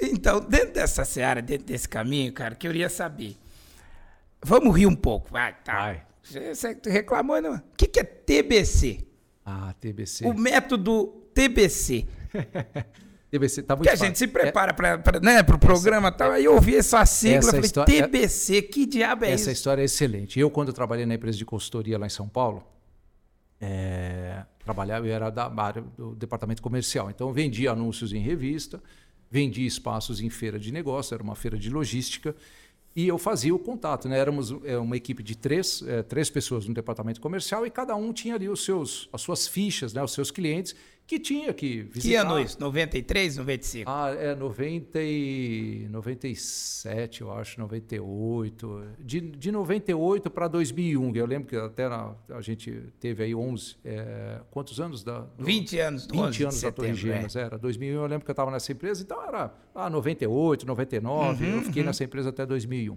então, dentro dessa seara, dentro desse caminho, cara, que eu queria saber. Vamos rir um pouco, vai, tá. Vai. Você reclamou, não? O que, que é TBC? Ah, TBC. O método TBC. TBC tá muito Que a gente se prepara é, para né, o programa e tal. Aí eu ouvi essa sigla, essa falei, história, TBC, que diabo é essa isso? Essa história é excelente. Eu, quando eu trabalhei na empresa de consultoria lá em São Paulo, é, trabalhava, eu era da área do departamento comercial. Então, vendia anúncios em revista, vendia espaços em feira de negócio, era uma feira de logística, e eu fazia o contato. Né? Éramos é, uma equipe de três, é, três pessoas no departamento comercial e cada um tinha ali os seus, as suas fichas, né? os seus clientes, que tinha que visitar. Que ano isso? 93, 95? Ah, é 90 e 97, eu acho, 98. De, de 98 para 2001, eu lembro que até na, a gente teve aí 11, é, quantos anos? Da, do, 20 anos. 20 anos da Torre Gêmeas, é. era. 2001 eu lembro que eu estava nessa empresa, então era ah, 98, 99, uhum, eu fiquei uhum. nessa empresa até 2001.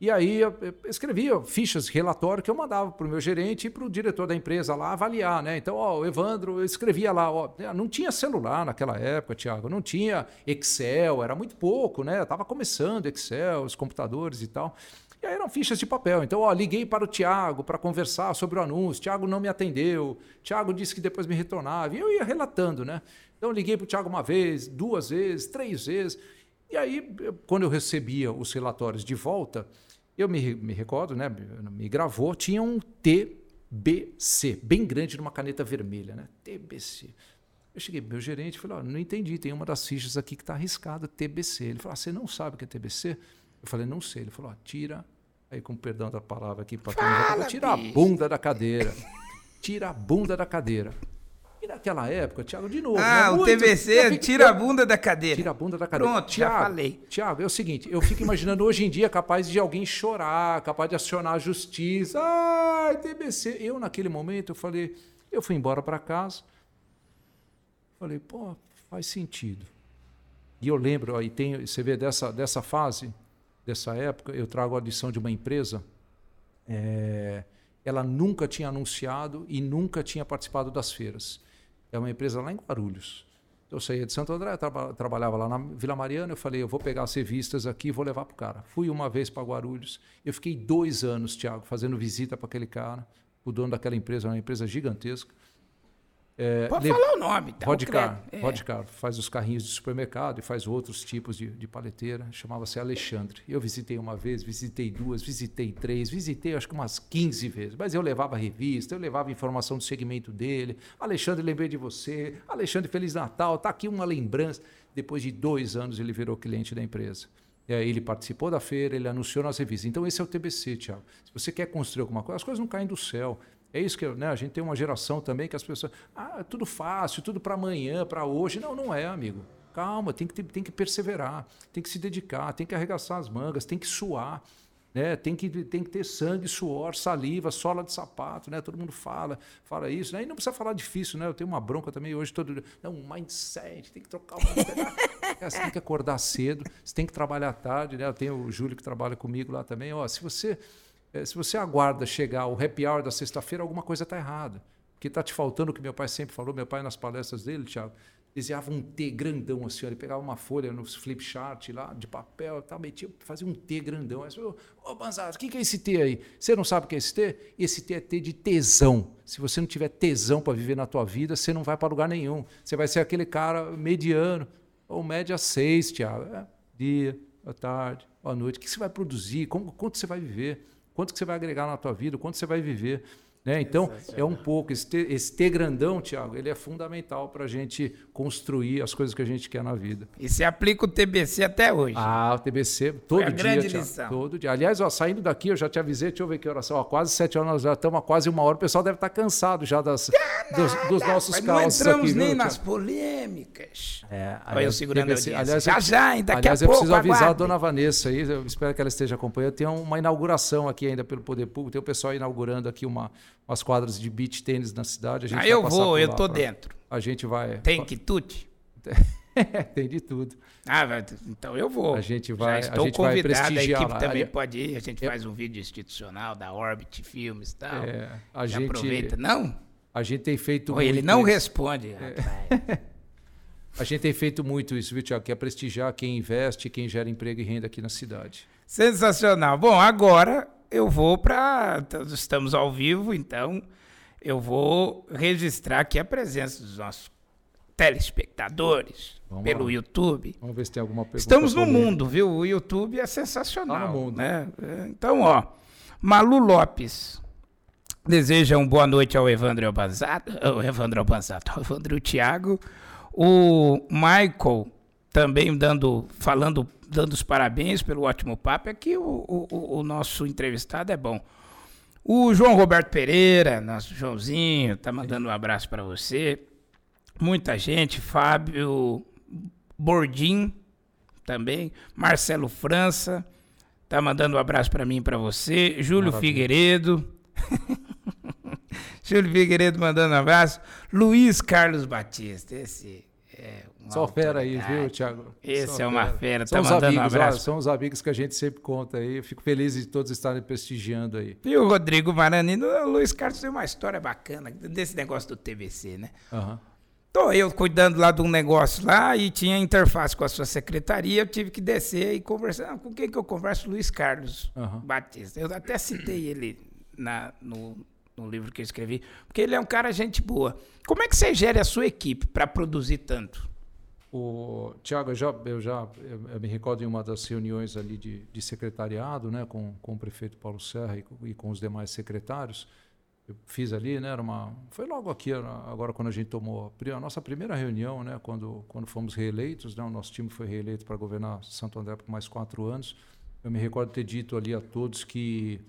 E aí eu escrevia fichas, relatório que eu mandava para o meu gerente e para o diretor da empresa lá avaliar, né? Então, ó, o Evandro, eu escrevia lá, ó, né, não tinha celular naquela época, Tiago, não tinha Excel, era muito pouco, né? Estava começando Excel, os computadores e tal. E aí eram fichas de papel. Então, ó, liguei para o Tiago para conversar sobre o anúncio. Tiago não me atendeu. Tiago disse que depois me retornava. E eu ia relatando, né? Então, liguei para o Tiago uma vez, duas vezes, três vezes. E aí, quando eu recebia os relatórios de volta, eu me, me recordo, né? Me gravou, tinha um TBC, bem grande numa caneta vermelha, né? TBC. Eu cheguei meu gerente e falei, oh, não entendi, tem uma das fichas aqui que está arriscada, TBC. Ele falou, ah, você não sabe o que é TBC? Eu falei, não sei. Ele falou, oh, tira, aí com perdão da palavra aqui, para tira a bunda da cadeira. Tira a bunda da cadeira. E naquela época, Tiago, de novo. Ah, né? o TVC tira a bunda da cadeira. Tira a bunda da cadeira. Pronto, Thiago, já falei. Tiago, é o seguinte, eu fico imaginando hoje em dia capaz de alguém chorar, capaz de acionar a justiça. Ai, TBC. Eu, naquele momento, eu falei, eu fui embora para casa. Falei, pô, faz sentido. E eu lembro, aí tem, você vê dessa, dessa fase, dessa época, eu trago a lição de uma empresa. É, ela nunca tinha anunciado e nunca tinha participado das feiras. É uma empresa lá em Guarulhos. Eu saía de Santo André, traba, trabalhava lá na Vila Mariana. Eu falei, eu vou pegar as revistas aqui e vou levar para o cara. Fui uma vez para Guarulhos. Eu fiquei dois anos, Tiago, fazendo visita para aquele cara, o dono daquela empresa, uma empresa gigantesca. É, Pode falar o nome, tá? Rodcar, é. Rodcar, faz os carrinhos de supermercado e faz outros tipos de, de paleteira. Chamava-se Alexandre. Eu visitei uma vez, visitei duas, visitei três, visitei acho que umas 15 vezes. Mas eu levava revista, eu levava informação do segmento dele. Alexandre, lembrei de você. Alexandre, Feliz Natal. Tá aqui uma lembrança. Depois de dois anos, ele virou cliente da empresa. É, ele participou da feira, ele anunciou nas revistas. Então, esse é o TBC, Tiago. Se você quer construir alguma coisa, as coisas não caem do céu. É isso que né, a gente tem uma geração também que as pessoas. Ah, é tudo fácil, tudo para amanhã, para hoje. Não, não é, amigo. Calma, tem que, tem que perseverar, tem que se dedicar, tem que arregaçar as mangas, tem que suar. Né? Tem, que, tem que ter sangue, suor, saliva, sola de sapato, né? Todo mundo fala, fala isso, né? E não precisa falar difícil, né? Eu tenho uma bronca também hoje todo dia. Não, um mindset, tem que trocar o. É, você tem que acordar cedo, você tem que trabalhar tarde, né? Eu tenho o Júlio que trabalha comigo lá também. Ó, se você se você aguarda chegar o happy hour da sexta-feira, alguma coisa está errada. Porque está te faltando o que meu pai sempre falou, meu pai nas palestras dele, Thiago, desenhava um T grandão assim, ele pegava uma folha no flip chart lá, de papel, tal, metia, fazia um T grandão. Aí ô, Banzado, o que, que é esse T aí? Você não sabe o que é esse T? Esse T é T de tesão. Se você não tiver tesão para viver na tua vida, você não vai para lugar nenhum. Você vai ser aquele cara mediano, ou média seis, Thiago. É, dia, à tarde, à noite. O que você vai produzir? Como, quanto você vai viver? Quanto que você vai agregar na tua vida? Quanto você vai viver? Né? Então, é um pouco. Esse T, esse T grandão, Tiago, ele é fundamental para a gente construir as coisas que a gente quer na vida. E se aplica o TBC até hoje. Ah, o TBC, todo Foi a dia. Grande Thiago, lição. Todo dia. Aliás, ó, saindo daqui, eu já te avisei, deixa eu ver que oração. Ó, quase sete horas, nós já estamos há quase uma hora. O pessoal deve estar cansado já das, dos, dos, nossos caos. Não entramos aqui, nem viu, nas polêmicas. É, Olha eu segurando TBC, a aliás, Já, já, hein? Daqui aliás, a pouco. eu preciso avisar aguarde. a dona Vanessa aí, eu espero que ela esteja acompanhando. Tem uma inauguração aqui ainda pelo Poder Público. Tem o pessoal inaugurando aqui uma, umas quadras de beach tênis na cidade. A gente vai eu vou, eu tô pra- dentro. A gente vai. Tem quitute? Tem de tudo. Ah, vai- então eu vou. A gente vai- Já a estou gente vai convidado, a prestigiar equipe lá. também pode ir. A gente É- faz um vídeo institucional da Orbit Filmes e tal. É, a gente, aproveita. Não? a gente tem feito Oi, ele não isso. responde, rapaz. A gente tem feito muito isso, viu, Tiago? Que é prestigiar quem investe, quem gera emprego e renda aqui na cidade. Sensacional. Bom, agora eu vou para. Estamos ao vivo, então eu vou registrar aqui a presença dos nossos telespectadores Vamos pelo lá. YouTube. Vamos ver se tem alguma pergunta. Estamos no mundo, viu? O YouTube é sensacional. Tá no mundo. Né? Então, ó, Malu Lopes deseja uma boa noite ao Evandro Albanzato, ao Evandro Albanzato, ao Evandro Thiago. O Michael também dando, falando, dando os parabéns pelo ótimo papo. É que o, o- o- nosso entrevistado é bom. O João Roberto Pereira, nosso Joãozinho, tá mandando um abraço para você. Muita gente, Fábio Bordim também, Marcelo França, tá mandando um abraço para mim e para você, Júlio Maravilha. Figueiredo. Júlio Figueiredo mandando um abraço, Luiz Carlos Batista, esse é Só fera aí, viu, Tiago? Esse é uma fera, São tá os mandando um amigos, olha, abraço. são os amigos que a gente sempre conta aí. Eu fico feliz de todos estarem prestigiando aí. E o Rodrigo Maranino, o Luiz Carlos tem uma história bacana desse negócio do TBC, né? Aham. Tô eu cuidando lá de um negócio lá e tinha interface com a sua secretaria, eu tive que descer e conversar. Ah, com quem que eu converso? Luiz Carlos Aham. Batista. Eu até citei ele na, no, no livro que eu escrevi, porque ele é um cara gente boa. Como é que você gera a sua equipe para produzir tanto? O Tiago, eu já, eu já eu, me recordo em uma das reuniões ali de, de secretariado, né, com, com o prefeito Paulo Serra e e com os demais secretários. Eu fiz ali, né, era uma, foi logo aqui, agora quando a gente tomou a, nossa primeira reunião, né, quando, quando fomos reeleitos, né, o nosso time foi reeleito para governar Santo André por mais quatro anos. Eu me recordo ter dito ali a todos que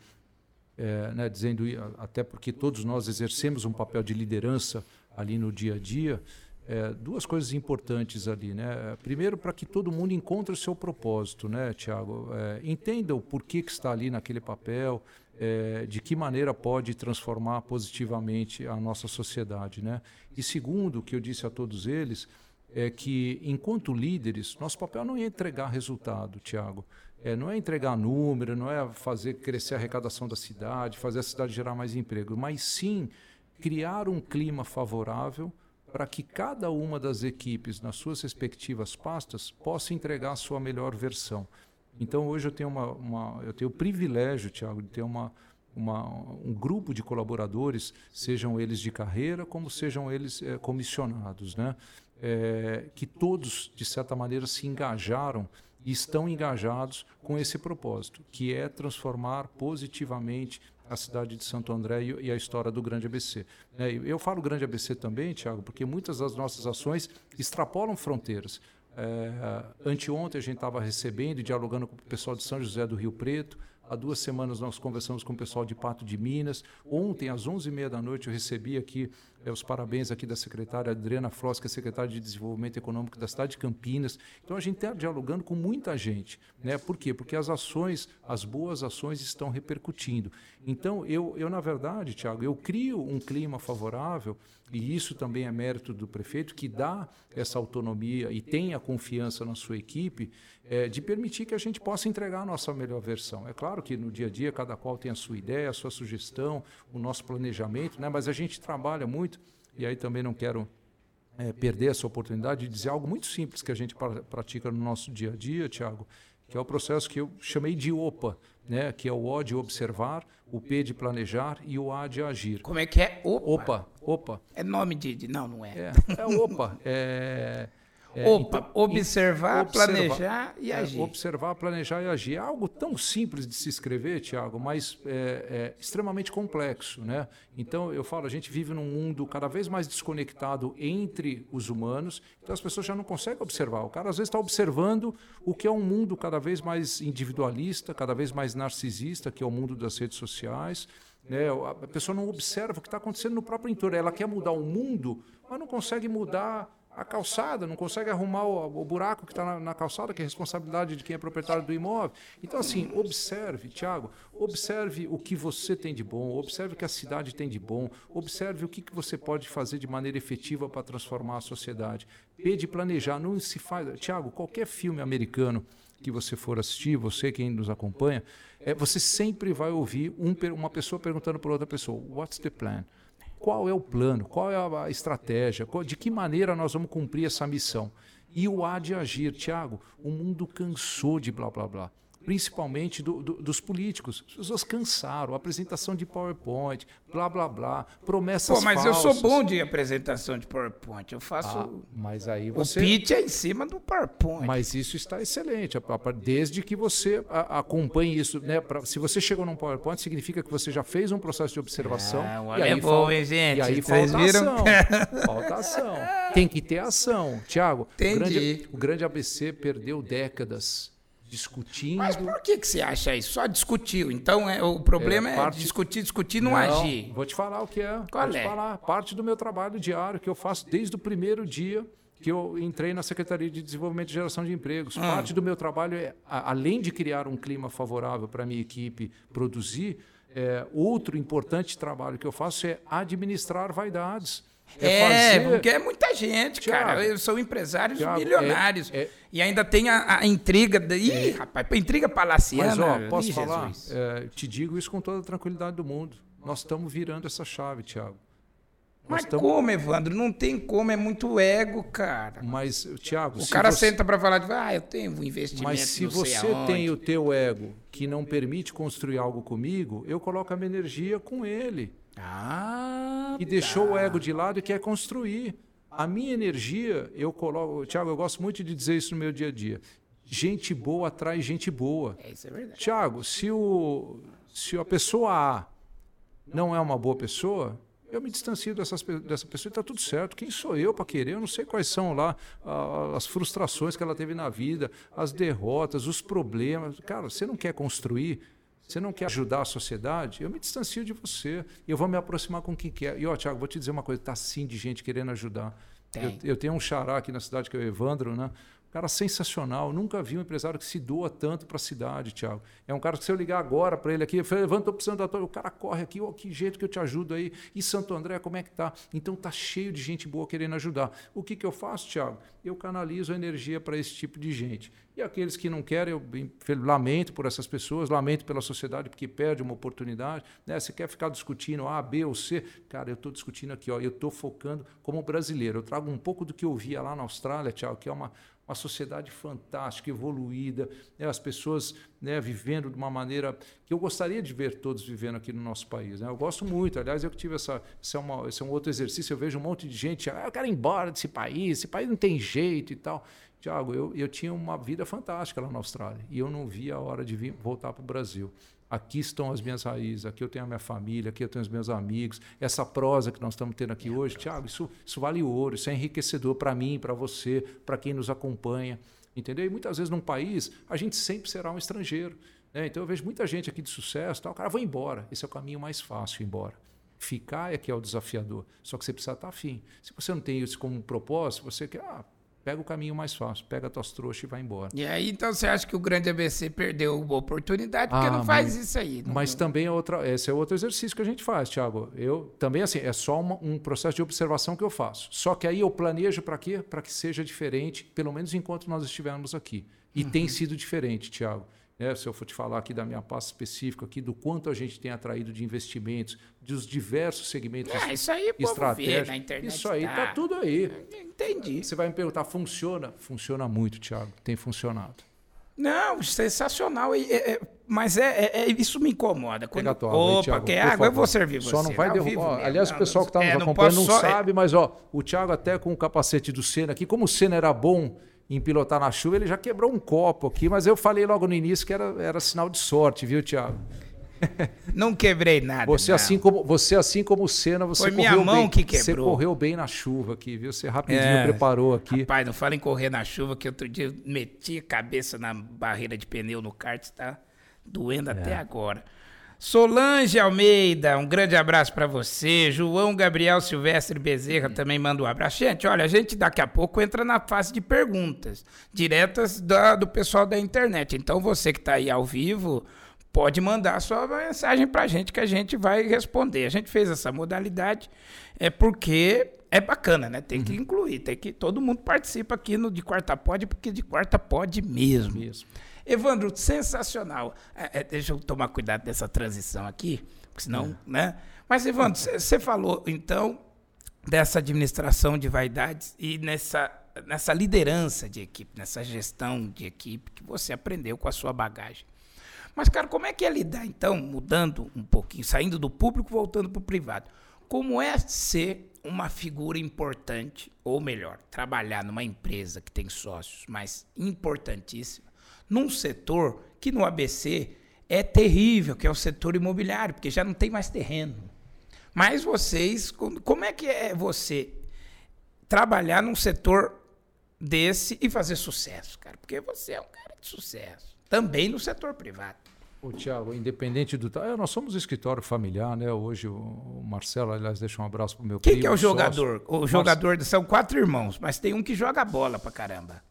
é, né, dizendo até porque todos nós exercemos um papel de liderança ali no dia a dia, é, duas coisas importantes ali, né? Primeiro, para que todo mundo encontre o seu propósito, né, Tiago? É, entenda o porquê que está ali naquele papel, é, de que maneira pode transformar positivamente a nossa sociedade, né? E segundo, o que eu disse a todos eles, é que, enquanto líderes, nosso papel não é entregar resultado, Tiago. É, não é entregar número, não é fazer crescer a arrecadação da cidade, fazer a cidade gerar mais emprego, mas sim criar um clima favorável para que cada uma das equipes, nas suas respectivas pastas, possa entregar a sua melhor versão. Então, hoje eu tenho, uma, uma- eu tenho o privilégio, Tiago, de ter uma, uma, um grupo de colaboradores, sejam eles de carreira, como sejam eles eh, comissionados, né? Eh, que todos, de certa maneira, se engajaram e estão engajados com esse propósito, que é transformar positivamente a cidade de Santo André e, a história do Grande ABC. E eu falo Grande ABC também, Tiago, porque muitas das nossas ações extrapolam fronteiras. É, anteontem a gente estava recebendo e dialogando com o pessoal de São José do Rio Preto. Há duas semanas nós conversamos com o pessoal de Pato de Minas. Ontem, às 11h30 da noite, eu recebi aqui eh, os parabéns aqui da secretária Adriana Frost, que é secretária de Desenvolvimento Econômico da cidade de Campinas. Então, a gente está dialogando com muita gente. Né? Por quê? Porque as ações, as boas ações estão repercutindo. Então, eu, eu na verdade, Tiago, eu crio um clima favorável, e isso também é mérito do prefeito, que dá essa autonomia e tem a confiança na sua equipe, eh, de permitir que a gente possa entregar a nossa melhor versão. É claro que no dia a dia cada qual tem a sua ideia, a sua sugestão, o nosso planejamento, né? mas a gente trabalha muito, e aí também não quero eh, perder essa oportunidade de dizer algo muito simples que a gente pra- pratica no nosso dia a dia, Tiago, que é o processo que eu chamei de OPA, né? que é o O de observar, o P de planejar e o A de agir. Como é que é? Opa. Opa, opa. É nome de, de- Não, não é. É, é opa. É, É, Opa, então, observar, observar, planejar e é, agir. Observar, planejar e agir. É algo tão simples de se escrever, Tiago, mas é, é, extremamente complexo. Né? Então, eu falo, a gente vive num mundo cada vez mais desconectado entre os humanos, então as pessoas já não conseguem observar. O cara, às vezes, está observando o que é um mundo cada vez mais individualista, cada vez mais narcisista, que é o mundo das redes sociais. Né? A pessoa não observa o que está acontecendo no próprio entorno. Ela quer mudar o mundo, mas não consegue mudar a calçada, não consegue arrumar o, o buraco que está na, na, calçada, que é responsabilidade de quem é proprietário do imóvel. Então, assim, observe, Tiago, observe o que você tem de bom, observe o que a cidade tem de bom, observe o que, que você pode fazer de maneira efetiva para transformar a sociedade. Pede planejar, não se faz. Tiago, qualquer filme americano que você for assistir, você quem nos acompanha, é, você sempre vai ouvir um, uma pessoa perguntando para outra pessoa: What's the plan? Qual é o plano? Qual é a estratégia? De que maneira nós vamos cumprir essa missão? E o há de agir, Tiago, o mundo cansou de blá blá blá principalmente do, do, dos políticos. As pessoas cansaram, apresentação de PowerPoint, blá blá blá, promessas Pô, mas falsas. eu sou bom de apresentação de PowerPoint. Eu faço. Ah, mas aí você. O pitch é em cima do PowerPoint. Mas isso está excelente, desde que você acompanhe isso. Né? Pra, se você chegou num PowerPoint, significa que você já fez um processo de observação. Ah, o e aí é bom, hein, gente? E aí Vocês falta viram? ação. falta ação. Tem que ter ação. Tiago, o grande, o grande ABC perdeu décadas discutindo. Mas por que, que você acha isso? Só discutiu. Então é, o problema é, parte... é discutir, discutir, não, não, agir. Vou te falar o que é. Qual vou é? falar. Parte do meu trabalho diário que eu faço desde o primeiro dia que eu entrei na Secretaria de Desenvolvimento e Geração de Empregos. Hum. Parte do meu trabalho é, além de criar um clima favorável para a minha equipe produzir, é, outro importante trabalho que eu faço é administrar vaidades. É, é porque é muita gente, Thiago, cara. São empresários Thiago, milionários. É, é, e ainda tem a, a intriga. De, ih, é. rapaz, intriga palaciana. Mas, ó, posso ih, falar? É, te digo isso com toda a tranquilidade do mundo. Nós estamos virando essa chave, Tiago. Mas tamo... como, Evandro? Não tem como, é muito ego, cara. Mas, Tiago... O cara você... senta para falar de, ah, eu tenho um investimento, Mas se você tem o teu ego que não permite construir algo comigo, eu coloco a minha energia com ele. Ah, e deixou tá. o ego de lado e quer construir. A minha energia, eu coloco. Tiago, eu gosto muito de dizer isso no meu dia a dia. Gente boa atrai gente boa. É, isso é verdade. Tiago, se, o, se a pessoa A não é uma boa pessoa, eu me distancio dessas, dessa pessoa e está tudo certo. Quem sou eu para querer? Eu não sei quais são lá as frustrações que ela teve na vida, as derrotas, os problemas. Cara, você não quer construir você não quer ajudar a sociedade? Eu me distancio de você. Eu vou me aproximar com quem quer. E, ó, Tiago, vou te dizer uma coisa: está sim de gente querendo ajudar. Eu, eu, tenho um xará aqui na cidade que é o Evandro, né? Cara sensacional. Nunca vi um empresário que se doa tanto para a cidade, Tiago. É um cara que se eu ligar agora para ele aqui, eu falei, Evandro, estou precisando da tua... O cara corre aqui, oh, que jeito que eu te ajudo aí. E Santo André, como é que tá? Então tá cheio de gente boa querendo ajudar. O que, que eu faço, Tiago? Eu canalizo a energia para esse tipo de gente. E aqueles que não querem, eu lamento por essas pessoas, lamento pela sociedade porque perde uma oportunidade. Né? Você quer ficar discutindo A, B ou C? Cara, eu estou discutindo aqui, ó, eu estou focando como brasileiro. Eu trago um pouco do que eu via lá na Austrália, Tiago, que é uma, uma sociedade fantástica, evoluída, né? as pessoas né, vivendo de uma maneira que eu gostaria de ver todos vivendo aqui no nosso país. Né? Eu gosto muito, aliás, eu que tive essa. Esse é, uma, esse é um outro exercício, eu vejo um monte de gente, ah, eu quero ir embora desse país, esse país não tem jeito e tal. Tiago, eu, eu tinha uma vida fantástica lá na Austrália e eu não via a hora de vir, voltar para o Brasil. Aqui estão as minhas raízes, aqui eu tenho a minha família, aqui eu tenho os meus amigos. Essa prosa que nós estamos tendo aqui hoje, Tiago, isso, isso vale ouro, isso é enriquecedor para mim, para você, para quem nos acompanha. Entendeu? E muitas vezes num país, a gente sempre será um estrangeiro. Né? Então eu vejo muita gente aqui de sucesso, tal, o cara vai embora. Esse é o caminho mais fácil, ir embora. Ficar é que é o desafiador. Só que você precisa estar afim. Se você não tem isso como propósito, você quer, ah, pega o caminho mais fácil, pega tuas trouxas e vai embora. E aí, então, você acha que o grande ABC perdeu a oportunidade porque ah, não faz mas, isso aí? Não, mas também é outra, esse é outro exercício que a gente faz, Thiago. Eu também, assim, é só uma, um processo de observação que eu faço. Só que aí eu planejo para quê? Para que seja diferente, pelo menos enquanto nós estivermos aqui. E uhum. tem sido diferente, Thiago. É, se eu for te falar aqui da minha pasta específica, aqui do quanto a gente tem atraído de investimentos, dos diversos segmentos ah, isso aí, estratégicos. na internet isso aí está tá tudo aí. Entendi. Você vai me perguntar, funciona? Funciona muito, Thiago. Tem funcionado. Não, sensacional. E, é, mas é, é- é- isso me incomoda. Quando, Pega a tua aí, opa, Thiago, quer por água? Eu vou servir você. Só não vai derrubar. Aliás, Não, o pessoal que está é, nos não acompanhando não só- é, sabe, mas ó, o Thiago até com o capacete do Senna aqui, como o Senna era bom em pilotar na chuva, ele já quebrou um copo aqui, mas eu falei logo no início que era, era sinal de sorte, viu, Thiago? Não quebrei nada. Você não. assim como você assim como o Senna, você Foi minha correu mão bem, que Você quebrou. correu bem na chuva aqui, viu? Você rapidinho É. preparou aqui. Rapaz, não fala em correr na chuva, que outro dia eu meti a cabeça na barreira de pneu no kart, tá doendo até agora. Solange Almeida, um grande abraço para você. João Gabriel Silvestre Bezerra também manda um abraço. Gente, olha, a gente daqui a pouco entra na fase de perguntas, diretas da- do pessoal da internet. Então você que está aí ao vivo, pode mandar sua mensagem para a gente que a gente vai responder. A gente fez essa modalidade é porque é bacana, né? Tem que incluir, tem que todo mundo participa aqui no de quarta pode, porque de quarta pode mesmo. Mesmo. Evandro, sensacional. É, é, deixa eu tomar cuidado dessa transição aqui, porque senão, né? Mas, Evandro, você falou, então, dessa administração de vaidades e nessa, nessa liderança de equipe, nessa gestão de equipe que você aprendeu com a sua bagagem. Mas, cara, como é que é lidar, então, mudando um pouquinho, saindo do público, voltando para o privado? Como é ser uma figura importante, ou melhor, trabalhar numa empresa que tem sócios, mas importantíssima, num setor que no ABC é terrível, que é o setor imobiliário, porque já não tem mais terreno. Mas vocês, como é que é você trabalhar num setor desse e fazer sucesso, cara? Porque você é um cara de sucesso. Também no setor privado. Ô, Tiago, independente do. é, nós somos um escritório familiar, né? Hoje o, o Marcelo, aliás, deixa um abraço pro meu Quem primo. que é o sócio. jogador? O jogador são quatro irmãos, mas tem um que joga bola pra caramba.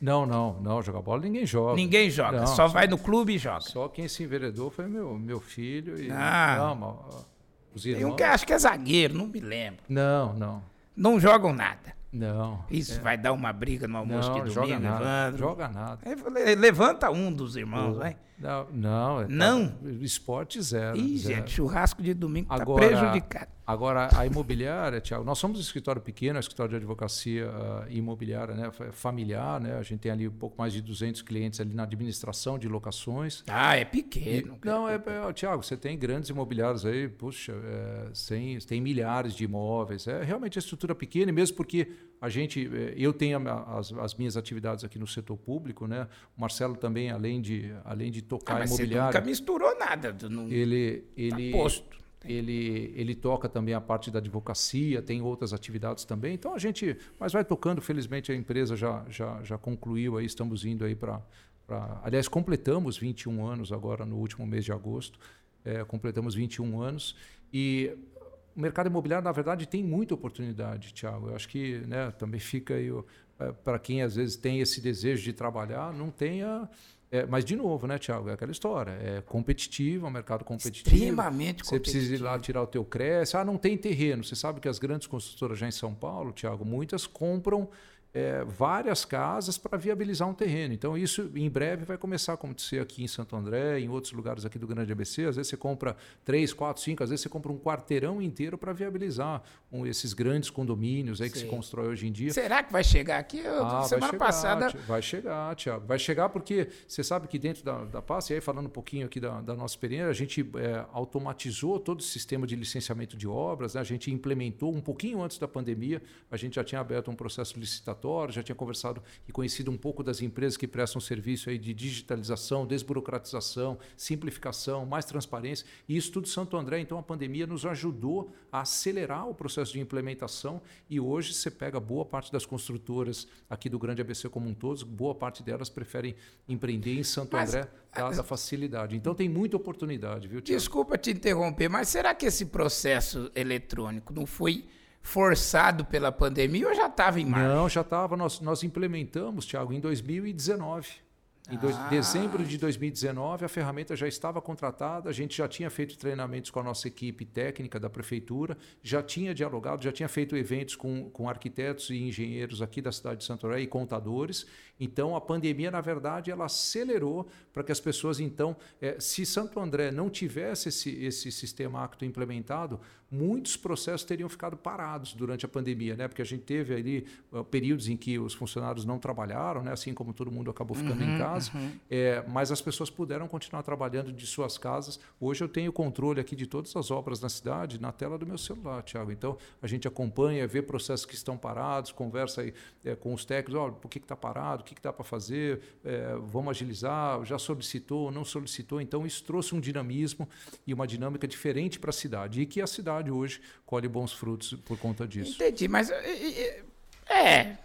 Não, não, não. Jogar bola ninguém joga. Ninguém joga, Não, só vai no clube e joga. Só quem se enveredou foi meu, meu filho. E, Ah. Não, mas, os Tem irmãos. um que acho que é zagueiro, não me lembro. Não, não. Não jogam nada. Não. Isso vai dar uma briga no almoço Não, de joga domingo, nada. Evandro. Joga nada. Falei, Levanta um dos irmãos, vai. Não, não. é- Não? Esporte zero. Ih, zero. gente, churrasco de domingo tá Agora- prejudicado. Agora, a imobiliária, Tiago, nós somos um escritório pequeno, é um escritório de advocacia ah, imobiliária né, fa- familiar, né? A gente tem ali um pouco mais de 200 clientes ali na administração de locações. Ah, é E- pequeno. não, é, é Tiago, você tem grandes imobiliários aí, puxa, é, tem, tem milhares de imóveis. É realmente a estrutura pequena, e mesmo porque a gente, é, eu tenho as, as minhas atividades aqui no setor público, né? O Marcelo também, além de, além de Ah, tocar mas você imobiliário, nunca misturou nada. Não, ele, tá ele, posto. ele, ele toca também a parte da advocacia, tem outras atividades também. Então a gente, mas vai tocando. Felizmente a empresa já, já, já concluiu aí, estamos indo aí para, aliás completamos 21 anos agora no último mês de agosto, é, completamos 21 anos e o mercado imobiliário na verdade tem muita oportunidade, Thiago. Eu acho que né, também fica aí para quem às vezes tem esse desejo de trabalhar, não tenha é, mas, de novo, né, Tiago? É aquela história. É competitivo, é um mercado competitivo. Extremamente Você precisa ir competitivo. lá tirar o teu crédito. Ah, não tem terreno. Você sabe que as grandes construtoras já em São Paulo, Tiago, muitas compram é, várias casas para viabilizar um terreno. Então, isso em breve vai começar a acontecer aqui em Santo André, em outros lugares aqui do Grande ABC. Às vezes você compra três, quatro, cinco, às vezes você compra um quarteirão inteiro para viabilizar um, esses grandes condomínios aí que Sim. se constrói hoje em dia. Será que vai chegar aqui? Eu- Ah, semana vai chegar, passada. Vai chegar, Tiago. Vai chegar porque você sabe que dentro da, da PAS, e aí falando um pouquinho aqui da, da nossa experiência, a gente é, automatizou todo o sistema de licenciamento de obras, né? a gente implementou um pouquinho antes da pandemia, a gente já tinha aberto um processo licitatório, já tinha conversado e conhecido um pouco das empresas que prestam serviço aí de digitalização, desburocratização, simplificação, mais transparência, e isso tudo Santo André. Então a pandemia nos ajudou a acelerar o processo de implementação e hoje você pega boa parte das construtoras aqui do Grande ABC como um todo, boa parte delas preferem empreender em Santo Mas, André, dada a facilidade. Então tem muita oportunidade, viu, Tiago? Desculpa te interromper, mas será que esse processo eletrônico não foi forçado pela pandemia ou já estava em marcha? Não, já estava. Nós, nós implementamos, Tiago, em 2019. Em dois- Ah. dezembro de 2019, a ferramenta já estava contratada, a gente já tinha feito treinamentos com a nossa equipe técnica da prefeitura, já tinha dialogado, já tinha feito eventos com, com arquitetos e engenheiros aqui da cidade de Santo André e contadores. Então, a pandemia, na verdade, ela acelerou para que as pessoas, então, eh, se Santo André não tivesse esse, esse sistema acto implementado, muitos processos teriam ficado parados durante a pandemia, né? Porque a gente teve ali uh, períodos em que os funcionários não trabalharam, né? Assim como todo mundo acabou ficando uhum, em casa, uhum. é, mas as pessoas puderam continuar trabalhando de suas casas. Hoje eu tenho controle aqui de todas as obras na cidade na tela do meu celular, Tiago. Então a gente acompanha, vê processos que estão parados, conversa aí, é, com os técnicos, olha, por que está parado, o que, que dá para fazer, é, vamos agilizar, já solicitou, não solicitou. Então isso trouxe um dinamismo e uma dinâmica diferente para a cidade e que a cidade hoje colhe bons frutos por conta disso. Entendi, mas é,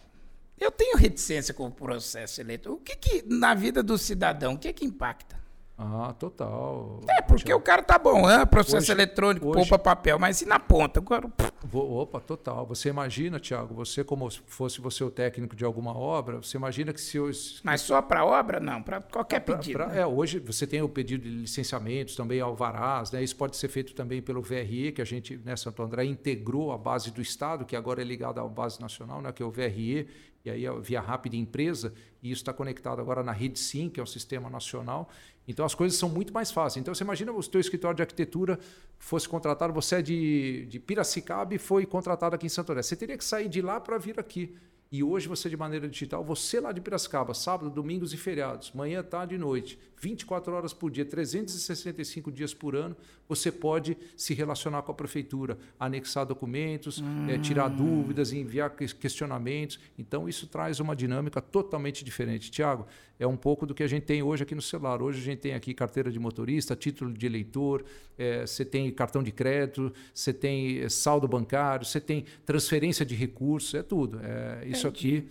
eu tenho reticência com o processo eleitoral. O que, que na vida do cidadão, o que que impacta? Ah, total. É, porque o cara tá bom, ah, processo hoje, eletrônico, hoje, poupa papel, mas e na ponta? Agora... Opa, total. Você imagina, Tiago, você como fosse você o técnico de alguma obra, você imagina que se... Os, mas só para obra, não, para qualquer pra, pedido. Pra, né? É, hoje você tem o pedido de licenciamentos, também alvarás, né? isso pode ser feito também pelo VRE, que a gente, né, Santo André, integrou a base do Estado, que agora é ligada à base nacional, né, que é o VRE, e aí Via Rápida Empresa, e isso está conectado agora na Rede Sim, que é o sistema nacional. Então as coisas são muito mais fáceis. Então você imagina o teu escritório de arquitetura fosse contratado, você é de, de Piracicaba e foi contratado aqui em Santo André. Você teria que sair de lá para vir aqui. E hoje você, de maneira digital, você lá de Piracicaba, sábado, domingos e feriados, manhã, tarde e noite, 24 horas por dia, 365 dias por ano, você pode se relacionar com a prefeitura, anexar documentos, hum. é, tirar dúvidas, enviar questionamentos. Então, isso traz uma dinâmica totalmente diferente. Tiago, é um pouco do que a gente tem hoje aqui no celular. Hoje a gente tem aqui carteira de motorista, título de eleitor, é, você tem cartão de crédito, você tem é, saldo bancário, você tem transferência de recursos, é tudo. É, isso aqui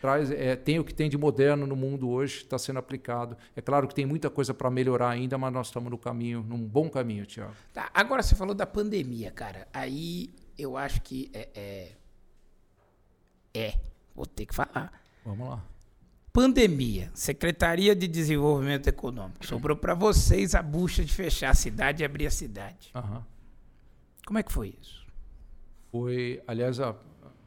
traz, é, tem o que tem de moderno no mundo hoje, está sendo aplicado. É claro que tem muita coisa para melhorar ainda, mas nós estamos no caminho, num bom caminho, Tiago. Tá, agora você falou da pandemia, cara. Aí eu acho que é, é, é vou ter que falar. Vamos lá. Pandemia, Secretaria de Desenvolvimento Econômico. Sobrou para vocês a bucha de fechar a cidade e abrir a cidade. Uhum. Como é que foi isso? Foi, aliás, a,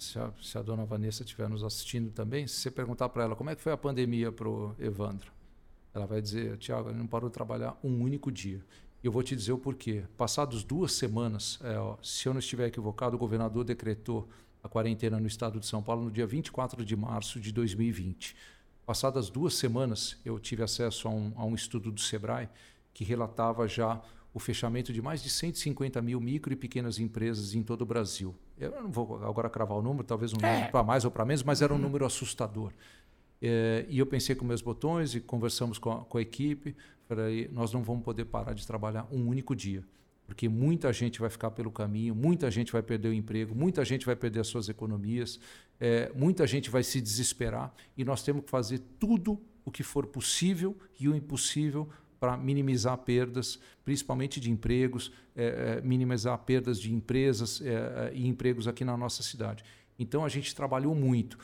se a, se a dona Vanessa estiver nos assistindo também, se você perguntar para ela como é que foi a pandemia para o Evandro, ela vai dizer, Tiago, ele não parou de trabalhar um único dia. E eu vou te dizer o porquê. Passados duas semanas, é, ó, se eu não estiver equivocado, o governador decretou a quarentena no estado de São Paulo no dia 24 de março de 2020. Passadas duas semanas, eu tive acesso a um, a um estudo do SEBRAE que relatava já o fechamento de mais de 150 mil micro e pequenas empresas em todo o Brasil. Eu não vou agora cravar o número, talvez um é. número para mais ou para menos, mas era um uhum. número assustador. É, e eu pensei com meus botões e conversamos com a, com a equipe. Falei, nós não vamos poder parar de trabalhar um único dia, porque muita gente vai ficar pelo caminho, muita gente vai perder o emprego, muita gente vai perder as suas economias, é, muita gente vai se desesperar e nós temos que fazer tudo o que for possível e o impossível para minimizar perdas, principalmente de empregos, é, é, minimizar perdas de empresas é, e empregos aqui na nossa cidade. Então a gente trabalhou muito.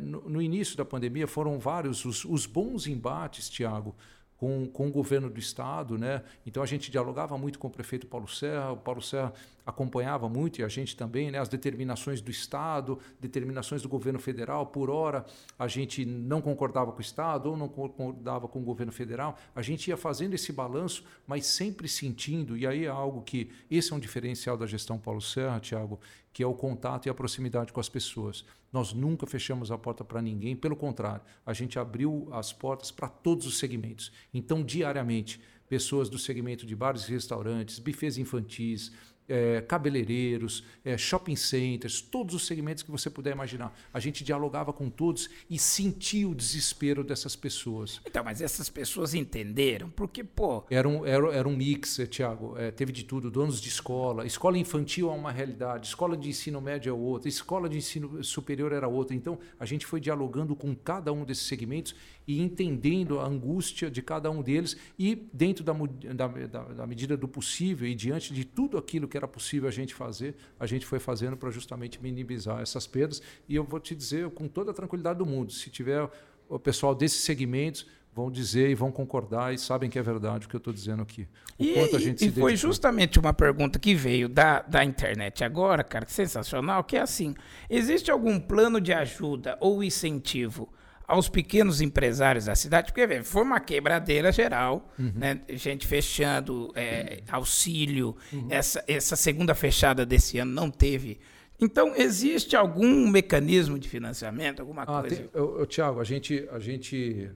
No, no, início da pandemia foram vários os, os bons embates, Tiago, com, com o governo do estado, né? Então a gente dialogava muito com o prefeito Paulo Serra, o Paulo Serra acompanhava muito e a gente também, né? As determinações do estado, determinações do governo federal. Por hora a gente não concordava com o estado ou não concordava com o governo federal. A gente ia fazendo esse balanço, mas sempre sentindo e aí é algo que esse é um diferencial da gestão Paulo Serra, Tiago, que é o contato e a proximidade com as pessoas. Nós nunca fechamos a porta para ninguém, pelo contrário, a gente abriu as portas para todos os segmentos. Então, diariamente, pessoas do segmento de bares e restaurantes, bufês infantis, é, cabeleireiros, é, shopping centers, todos os segmentos que você puder imaginar. A gente dialogava com todos e sentia o desespero dessas pessoas. Então, mas essas pessoas entenderam? Porque, pô. Era um, era, era um mix, Tiago. É, teve de tudo: donos de escola. Escola infantil é uma realidade, escola de ensino médio é outra, escola de ensino superior era outra. Então, a gente foi dialogando com cada um desses segmentos e entendendo a angústia de cada um deles e, dentro da, da, da, da medida do possível e diante de tudo aquilo que que era possível a gente fazer, a gente foi fazendo para justamente minimizar essas perdas. E eu vou te dizer com toda a tranquilidade do mundo, se tiver o pessoal desses segmentos vão dizer e vão concordar e sabem que é verdade o que eu estou dizendo aqui. O e, quanto a gente e, e foi justamente uma pergunta que veio da, da internet agora, cara, que sensacional, que é assim, existe algum plano de ajuda ou incentivo aos pequenos empresários da cidade, porque foi uma quebradeira geral, uhum. né? gente fechando, é, auxílio, uhum. essa, essa segunda fechada desse ano não teve. Então, existe algum mecanismo de financiamento, alguma ah, coisa? Tem, eu, eu, Tiago, a gente, a gente,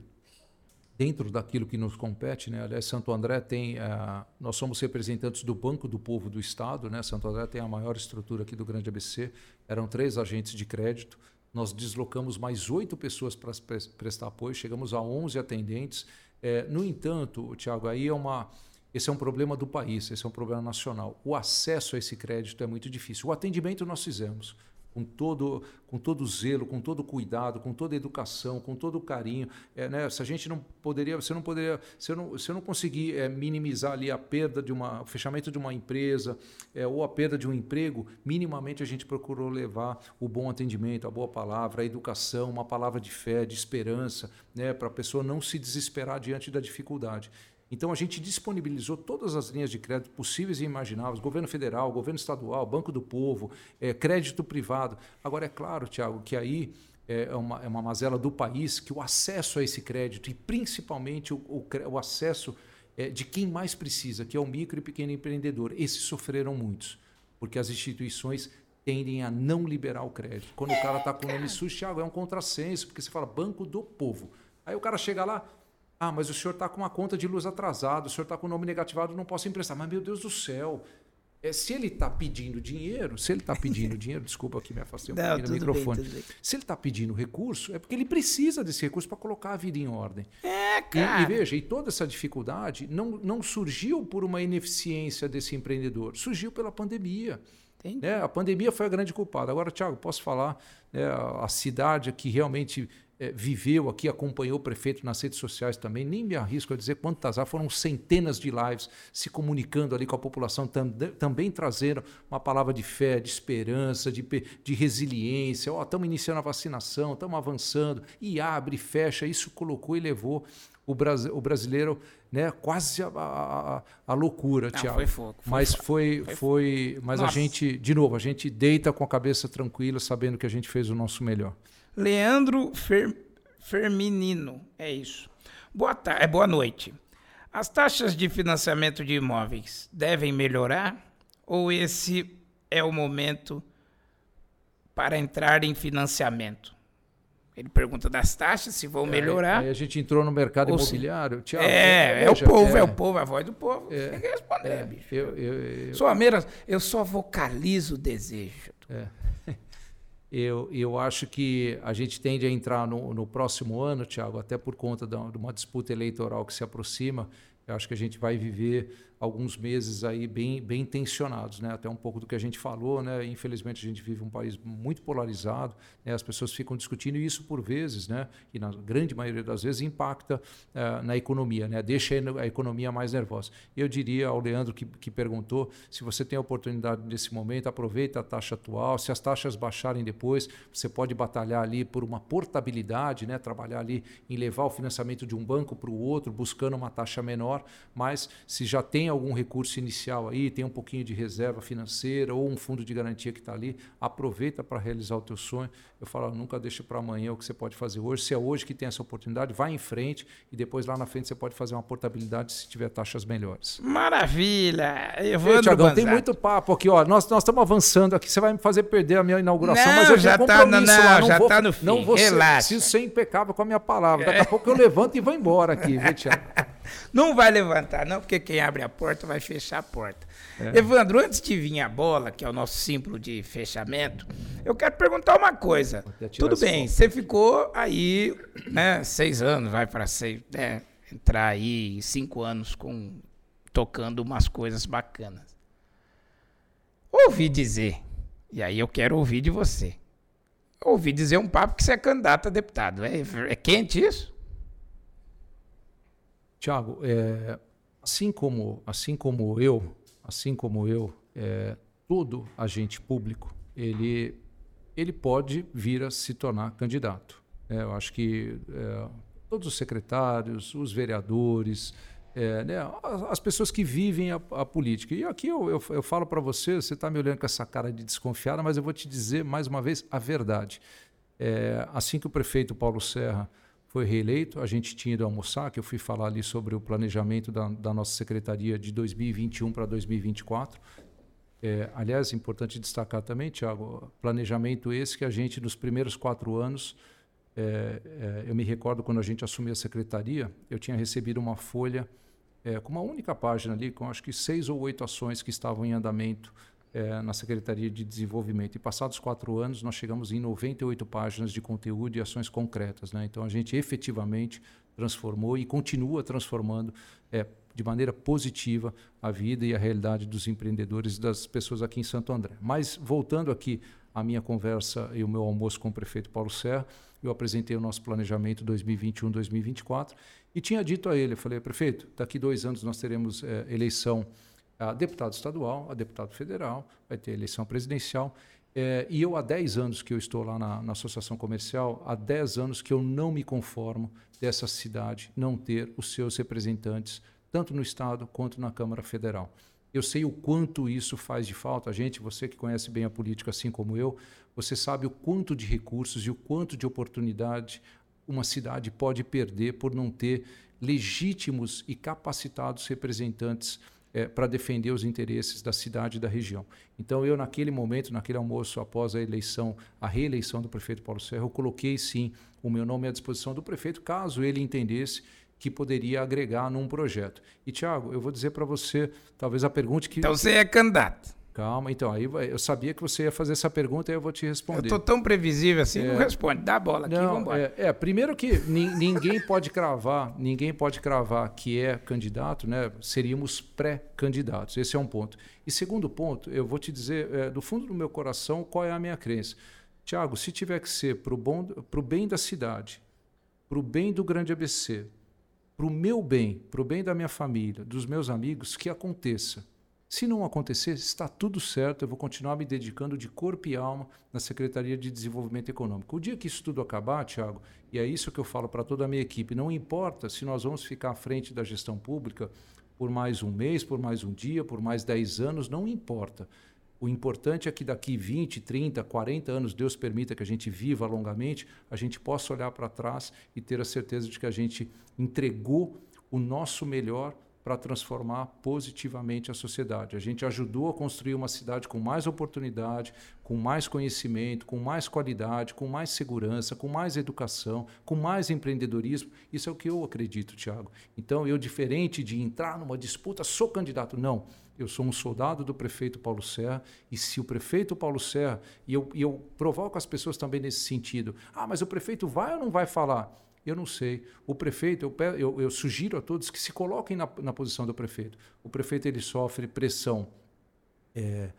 dentro daquilo que nos compete, né? aliás, Santo André tem, uh, nós somos representantes do Banco do Povo do Estado, né? Santo André tem a maior estrutura aqui do Grande ABC, eram três agentes de crédito, nós deslocamos mais oito pessoas para prestar apoio, chegamos a 11 atendentes. É, no entanto, Tiago, aí é uma, esse é um problema do país, esse é um problema nacional. O acesso a esse crédito é muito difícil. O atendimento nós fizemos com todo, com todo zelo, com todo cuidado, com toda educação, com todo carinho. É, né? Se a gente não poderia, você não poderia, se eu não, se eu não conseguir é, minimizar ali a perda de uma, o fechamento de uma empresa é, ou a perda de um emprego, minimamente a gente procurou levar o bom atendimento, a boa palavra, a educação, uma palavra de fé, de esperança, né? para a pessoa não se desesperar diante da dificuldade. Então a gente disponibilizou todas as linhas de crédito possíveis e imagináveis, governo federal, governo estadual, Banco do Povo, é, crédito privado. Agora é claro, Tiago, que aí é, é uma, é uma mazela do país que o acesso a esse crédito e principalmente o, o, o acesso é, de quem mais precisa, que é o micro e pequeno empreendedor, esses sofreram muitos, porque as instituições tendem a não liberar o crédito. Quando o cara está com o nome sujo, Tiago, é um contrassenso, porque você fala Banco do Povo. Aí o cara chega lá, ah, mas o senhor está com uma conta de luz atrasada, o senhor está com o nome negativado, não posso emprestar. Mas, meu Deus do céu, é, se ele está pedindo dinheiro, se ele está pedindo dinheiro, desculpa que me afastei um não, pouquinho do microfone. Bem, se ele está pedindo recurso, é porque ele precisa desse recurso para colocar a vida em ordem. É, cara. E, e, veja, e toda essa dificuldade não, não surgiu por uma ineficiência desse empreendedor, surgiu pela pandemia. Né? A pandemia foi a grande culpada. Agora, Tiago, posso falar, né, a cidade que realmente viveu aqui, acompanhou o prefeito nas redes sociais também, nem me arrisco a dizer quantas há, foram centenas de lives se comunicando ali com a população, tam, também trazendo uma palavra de fé, de esperança, de, de resiliência. Estamos oh, iniciando a vacinação, estamos avançando, e abre, fecha. Isso colocou e levou o, Bras, o brasileiro né, quase a, a, a loucura, Tiago. Foi fogo. Foi mas foi, foi, foi mas Nossa. a gente, de novo, a gente deita com a cabeça tranquila, sabendo que a gente fez o nosso melhor. Leandro Fer, Ferminino, é isso. Boa tarde, é boa noite. As taxas de financiamento de imóveis devem melhorar ou esse é o momento para entrar em financiamento? Ele pergunta das taxas, se vão é, melhorar. Aí a gente entrou no mercado imobiliário. Tiago, é, é o povo, é, é, o povo, a voz do povo. É, Tem que responder, é, bicho. Eu, eu, eu, eu só vocalizo o desejo. É. Eu, eu acho que a gente tende a entrar no, no próximo ano, Tiago, até por conta de uma disputa eleitoral que se aproxima. Eu acho que a gente vai viver alguns meses aí bem, bem tensionados, né? Até um pouco do que a gente falou, né? Infelizmente a gente vive um país muito polarizado, né? as pessoas ficam discutindo e isso por vezes, né? E na grande maioria das vezes impacta uh, na economia, né? Deixa a economia mais nervosa. Eu diria ao Leandro que, que perguntou, se você tem a oportunidade nesse momento, aproveita a taxa atual. Se as taxas baixarem depois, você pode batalhar ali por uma portabilidade, né? Trabalhar ali em levar o financiamento de um banco para o outro, buscando uma taxa menor. Mas se já tem algum recurso inicial aí, tem um pouquinho de reserva financeira ou um fundo de garantia que está ali, aproveita para realizar o teu sonho. Eu falo, nunca deixa para amanhã o que você pode fazer hoje. Se é hoje que tem essa oportunidade, vai em frente e depois lá na frente você pode fazer uma portabilidade se tiver taxas melhores. Maravilha! Evandro Tiagão, tem muito papo aqui, ó. Nós, nós estamos avançando aqui. Você vai me fazer perder a minha inauguração, não, mas eu já tá, não, não, lá. Não já está no fim. Não vou Relaxa. Ser, preciso ser impecável com a minha palavra. Daqui a pouco eu levanto e vou embora aqui, viu, Tiago? Não vai levantar, não, porque quem abre a porta vai fechar a porta. É. Evandro, antes de vir a bola, que é o nosso símbolo de fechamento, eu quero perguntar uma coisa. Tudo bem, você ficou aí né, seis anos, vai para seis, né, entrar aí cinco anos com tocando umas coisas bacanas. Ouvi dizer, e aí eu quero ouvir de você. Ouvi dizer um papo que você é candidato a deputado. É, é quente isso? Tiago, é, assim como assim como eu, assim como eu, é, todo agente público ele ele pode vir a se tornar candidato. É, eu acho que é, todos os secretários, os vereadores, é, né, as, as, pessoas que vivem a, a política. E aqui eu, eu, eu falo para você, você está me olhando com essa cara de desconfiada, mas eu vou te dizer mais uma vez a verdade. É, assim que o prefeito Paulo Serra foi reeleito. A gente tinha ido almoçar, que eu fui falar ali sobre o planejamento da, da nossa secretaria de 2021 para 2024. É, aliás, importante destacar também, Tiago, planejamento esse que a gente, nos primeiros quatro anos, é, é, eu me recordo quando a gente assumiu a secretaria, eu tinha recebido uma folha é, com uma única página ali, com acho que seis ou oito ações que estavam em andamento é, na Secretaria de Desenvolvimento. E passados quatro anos, nós chegamos em 98 páginas de conteúdo e ações concretas. Né? Então, a gente efetivamente transformou e continua transformando é, de maneira positiva a vida e a realidade dos empreendedores e das pessoas aqui em Santo André. Mas, voltando aqui à minha conversa e o meu almoço com o prefeito Paulo Serra, eu apresentei o nosso planejamento 2021-2024 e tinha dito a ele, eu falei, prefeito, daqui dois anos nós teremos é, eleição a deputado estadual, a deputado federal, vai ter eleição presidencial. É, e eu, há 10 anos que eu estou lá na, na, Associação Comercial, há 10 anos que eu não me conformo dessa cidade não ter os seus representantes, tanto no Estado quanto na Câmara Federal. Eu sei o quanto isso faz de falta. A gente, você que conhece bem a política assim como eu, você sabe o quanto de recursos e o quanto de oportunidade uma cidade pode perder por não ter legítimos e capacitados representantes é, para defender os interesses da cidade e da região. Então, eu, naquele momento, naquele almoço após a eleição, a reeleição do prefeito Paulo Serra, eu coloquei sim o meu nome à disposição do prefeito, caso ele entendesse que poderia agregar num projeto. E, Tiago, eu vou dizer para você, talvez a pergunta que. Então, você é candidato. Calma, então, aí eu sabia que você ia fazer essa pergunta e eu vou te responder. Eu estou tão previsível assim, é, não responde. Dá a bola aqui, vamos embora. É, é, primeiro que ninguém pode cravar, ninguém pode cravar que é candidato, né? Seríamos pré-candidatos. Esse é um ponto. E segundo ponto, eu vou te dizer, é, do fundo do meu coração, qual é a minha crença. Tiago, se tiver que ser para o bem da cidade, para o bem do grande ABC, para o meu bem, para o bem da minha família, dos meus amigos, que aconteça. Se não acontecer, está tudo certo, eu vou continuar me dedicando de corpo e alma na Secretaria de Desenvolvimento Econômico. O dia que isso tudo acabar, Tiago, e é isso que eu falo para toda a minha equipe, não importa se nós vamos ficar à frente da gestão pública por mais um mês, por mais um dia, por mais 10 anos, não importa. O importante é que daqui 20, 30, 40 anos, Deus permita que a gente viva longamente, a gente possa olhar para trás e ter a certeza de que a gente entregou o nosso melhor para transformar positivamente a sociedade. A gente ajudou a construir uma cidade com mais oportunidade, com mais conhecimento, com mais qualidade, com mais segurança, com mais educação, com mais empreendedorismo. Isso é o que eu acredito, Tiago. Então, eu, diferente de entrar numa disputa, sou candidato. Não. Eu sou um soldado do prefeito Paulo Serra, e se o prefeito Paulo Serra, e eu, e eu provoco as pessoas também nesse sentido, ah, mas o prefeito vai ou não vai falar? Eu não sei. O prefeito, eu, eu, eu sugiro a todos que se coloquem na, na, posição do prefeito. O prefeito ele sofre pressão é,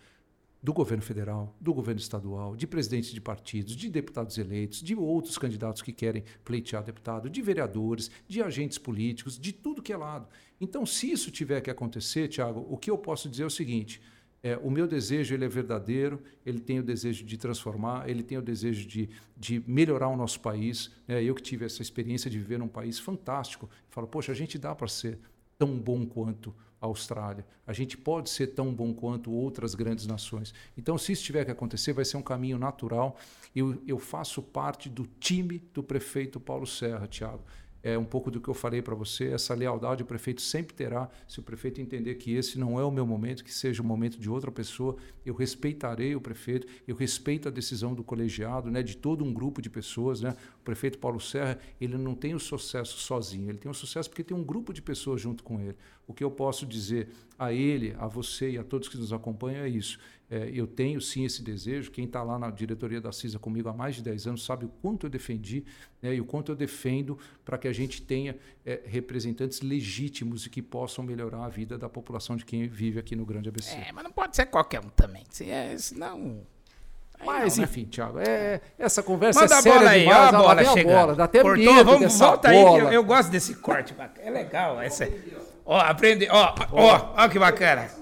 do governo federal, do governo estadual, de presidentes de partidos, de deputados eleitos, de outros candidatos que querem pleitear deputado, de vereadores, de agentes políticos, de tudo que é lado. Então, se isso tiver que acontecer, Tiago, o que eu posso dizer é o seguinte: é, o meu desejo ele é verdadeiro, ele tem o desejo de transformar, ele tem o desejo de, de melhorar o nosso país. É, eu que tive essa experiência de viver num país fantástico, falo, poxa, a gente dá para ser tão bom quanto a Austrália, a gente pode ser tão bom quanto outras grandes nações. Então, se isso tiver que acontecer, vai ser um caminho natural. Eu, eu faço parte do time do prefeito Paulo Serra, Tiago é um pouco do que eu falei para você. Essa lealdade o prefeito sempre terá. Se o prefeito entender que esse não é o meu momento, que seja o momento de outra pessoa, eu respeitarei o prefeito, eu respeito a decisão do colegiado, né, de todo um grupo de pessoas. Né? O prefeito Paulo Serra ele não tem o sucesso sozinho, ele tem o sucesso porque tem um grupo de pessoas junto com ele. O que eu posso dizer a ele, a você e a todos que nos acompanham é isso. É, eu tenho sim esse desejo. Quem está lá na diretoria da CISA comigo há mais de 10 anos sabe o quanto eu defendi né, e o quanto eu defendo para que a gente tenha é, representantes legítimos e que possam melhorar a vida da população de quem vive aqui no Grande ABC. É, mas não pode ser qualquer um também. Se é, senão. Mas, não, né? enfim, Thiago, é, essa conversa Manda é séria a bola aí, demais. Ó a bola, a bola, dá até Cortou, medo vamos, volta bola. aí, eu, eu, gosto desse corte, é legal. Essa, ó, aprende, ó, ó, ó, que bacana.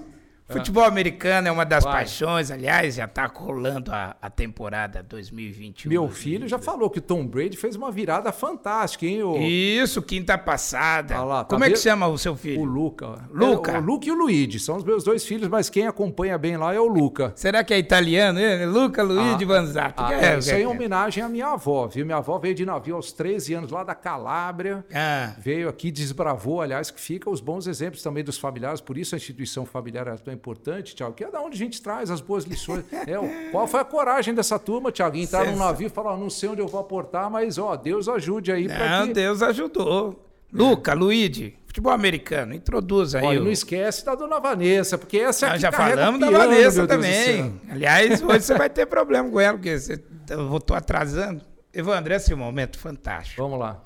Futebol americano é uma das Vai. paixões, aliás, já está rolando a, a temporada 2021. Meu filho já falou que o Tom Brady fez uma virada fantástica, hein? O... Isso, quinta passada. Ah lá, tá Como é que chama o seu filho? O Luca. Luca. É, o Luca e o Luigi, são os meus dois filhos, mas quem acompanha bem lá é o Luca. Será que é italiano? Ele? Luca, Luigi, ah, Vanzato. Ah, é, isso aí é, é homenagem à minha avó, viu? Minha avó veio de navio aos 13 anos lá da Calábria, ah. veio aqui, desbravou, aliás, que fica os bons exemplos também dos familiares, por isso a instituição familiar é tão importante, Tiago, que é da onde a gente traz as boas lições. É, qual foi a coragem dessa turma, Tiago? Entrar num navio e falar, não sei onde eu vou aportar, mas ó, Deus ajude aí para que... Deus ajudou. Luca, Luigi, futebol americano, introduz aí. Olha, o... não esquece da dona Vanessa, porque essa é a Já falamos da Vanessa também. Aliás, hoje você vai ter problema com ela, porque você, eu estou atrasando. Evandro, esse é um momento fantástico. Vamos lá.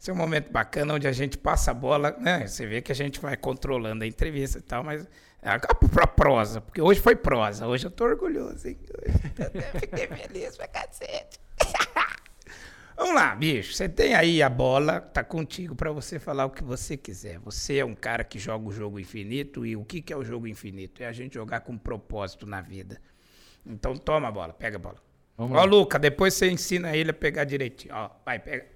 Esse é um momento bacana onde a gente passa a bola, né? Você vê que a gente vai controlando a entrevista e tal, mas é pra prosa, porque hoje foi prosa. Hoje eu tô orgulhoso, hein? Hoje eu fiquei feliz pra cacete. Vamos lá, bicho. Você tem aí a bola, tá contigo para você falar o que você quiser. Você é um cara que joga o jogo infinito e o que, que é o jogo infinito? É a gente jogar com propósito na vida. Então toma a bola, pega a bola. Vamos Ó, lá. Luca, depois você ensina ele a pegar direitinho. Ó, vai, pega.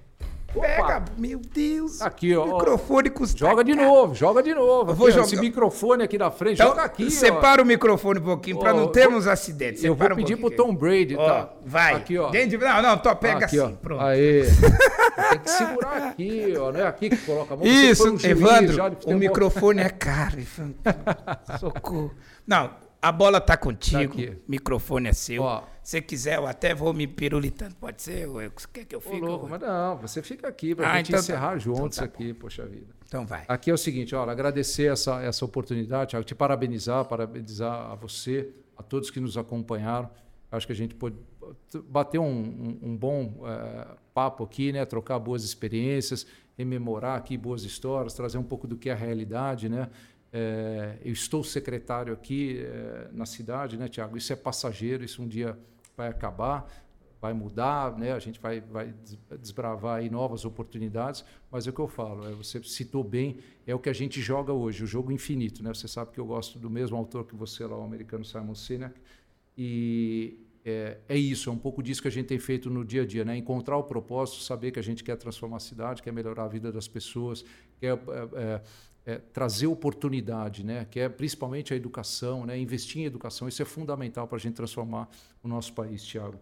Pega, meu Deus. Aqui, ó. Microfone custa. Joga de novo, joga de novo. Eu vou aqui, jogar. Esse microfone aqui na frente, então, joga aqui. Separa ó. o microfone um pouquinho para não termos acidentes. Eu vou pedir um pro Tom Brady, ó, tá? Vai. Aqui, ó. Dentro, não, não, tô, pega aqui, assim, ó. pronto. Aê. Tem que segurar aqui, ó. Não é aqui que coloca a mão. Isso, um Evandro, o microfone é caro. Socorro. Não, a bola tá contigo, tá microfone é seu. Ó. Se quiser, eu até vou me pirulitando. Pode ser? Você quer que eu fique? louco, mas não, você fica aqui para a ah, gente então, tá encerrar tá. juntos então tá aqui, poxa vida. Então vai. Aqui é o seguinte, olha, agradecer essa, essa oportunidade, te parabenizar, parabenizar a você, a todos que nos acompanharam. Acho que a gente pode bater um, um, um bom é, papo aqui, né? trocar boas experiências, rememorar aqui boas histórias, trazer um pouco do que é a realidade, né? É, eu estou secretário aqui é, na cidade, né, Tiago? Isso é passageiro, isso um dia vai acabar, vai mudar, né? A gente vai, vai desbravar aí novas oportunidades, mas é o que eu falo, é, você citou bem, é o que a gente joga hoje, o jogo infinito, né? Você sabe que eu gosto do mesmo autor que você lá, o americano Simon Sinek, e é, é, isso, é um pouco disso que a gente tem feito no dia a dia, né? Encontrar o propósito, saber que a gente quer transformar a cidade, quer melhorar a vida das pessoas, quer é, é trazer oportunidade, né? que é principalmente a educação, né? investir em educação. Isso é fundamental para a gente transformar o nosso país, Tiago.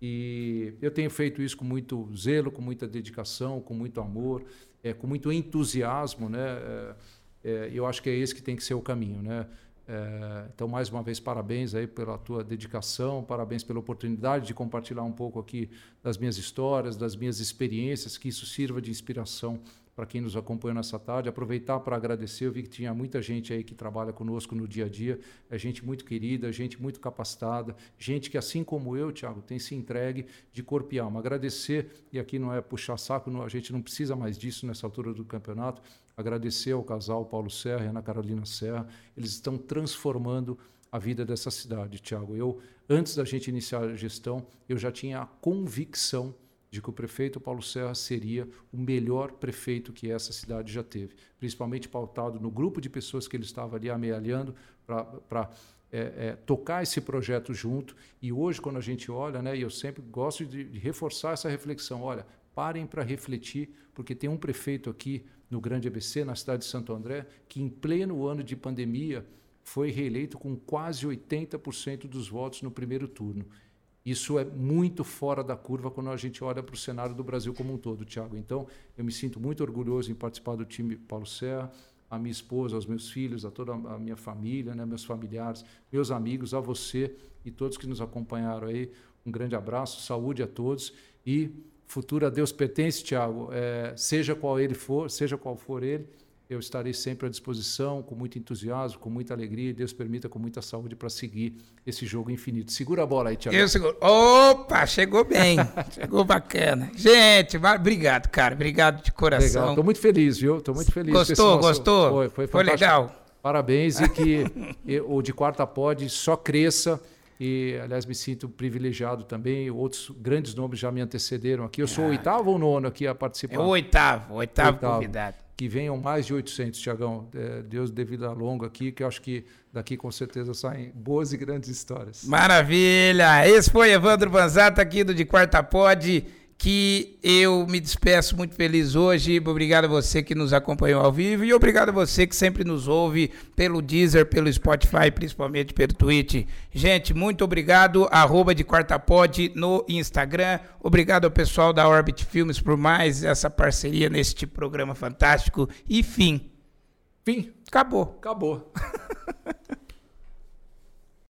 E eu tenho feito isso com muito zelo, com muita dedicação, com muito amor, é, com muito entusiasmo. Né? É, é eu acho que é esse que tem que ser o caminho. Né? É, então, mais uma vez, parabéns aí pela tua dedicação, parabéns pela oportunidade de compartilhar um pouco aqui das minhas histórias, das minhas experiências, que isso sirva de inspiração para quem nos acompanhou nessa tarde. Aproveitar para agradecer, eu vi que tinha muita gente aí que trabalha conosco no dia a dia, é gente muito querida, gente muito capacitada, gente que, assim como eu, Tiago, tem se entregue de corpo e alma. Agradecer, e aqui não é puxar saco, não, a gente não precisa mais disso nessa altura do campeonato. Agradecer ao casal Paulo Serra e Ana Carolina Serra, eles estão transformando a vida dessa cidade, Tiago. Eu, antes da gente iniciar a gestão, eu já tinha a convicção de que o prefeito Paulo Serra seria o melhor prefeito que essa cidade já teve, principalmente pautado no grupo de pessoas que ele estava ali amealhando para é, é, tocar esse projeto junto. E hoje, quando a gente olha, né, e eu sempre gosto de, de reforçar essa reflexão, olha, parem para refletir, porque tem um prefeito aqui no Grande ABC, na cidade de Santo André, que em pleno ano de pandemia foi reeleito com quase 80% dos votos no primeiro turno. Isso é muito fora da curva quando a gente olha para o cenário do Brasil como um todo, Tiago. Então, eu me sinto muito orgulhoso em participar do time Paulo Serra, a minha esposa, aos meus filhos, a toda a minha família, né, meus familiares, meus amigos, a você e todos que nos acompanharam aí. Um grande abraço, saúde a todos e futuro a Deus pertence, Tiago. É, seja qual ele for, seja qual for ele, eu estarei sempre à disposição, com muito entusiasmo, com muita alegria, e Deus permita com muita saúde para seguir esse jogo infinito. Segura a bola aí, Tiago. Eu seguro. Opa, chegou bem. chegou bacana. Gente, obrigado, cara. Obrigado de coração. Legal. Tô muito feliz, viu? Tô muito feliz. Gostou, nosso... gostou? Foi, foi, foi legal. Parabéns e que o De Quarta Pode só cresça E, aliás, me sinto privilegiado também. Outros grandes nomes já me antecederam aqui. Eu sou o oitavo ou nono aqui a participar? É o oitavo, oitavo, oitavo. convidado. Que venham mais de 800, Tiagão. É, Deus devido a longa aqui, que eu acho que daqui com certeza saem boas e grandes histórias. Maravilha! Esse foi Evandro Vanzata aqui do De Quarta Pod que eu me despeço muito feliz hoje. Obrigado a você que nos acompanhou ao vivo e obrigado a você que sempre nos ouve pelo Deezer, pelo Spotify, principalmente pelo Twitch. Gente, muito obrigado. Arroba de no Instagram. Obrigado ao pessoal da Orbit Filmes por mais essa parceria neste programa fantástico. E fim. Fim. Acabou. Acabou.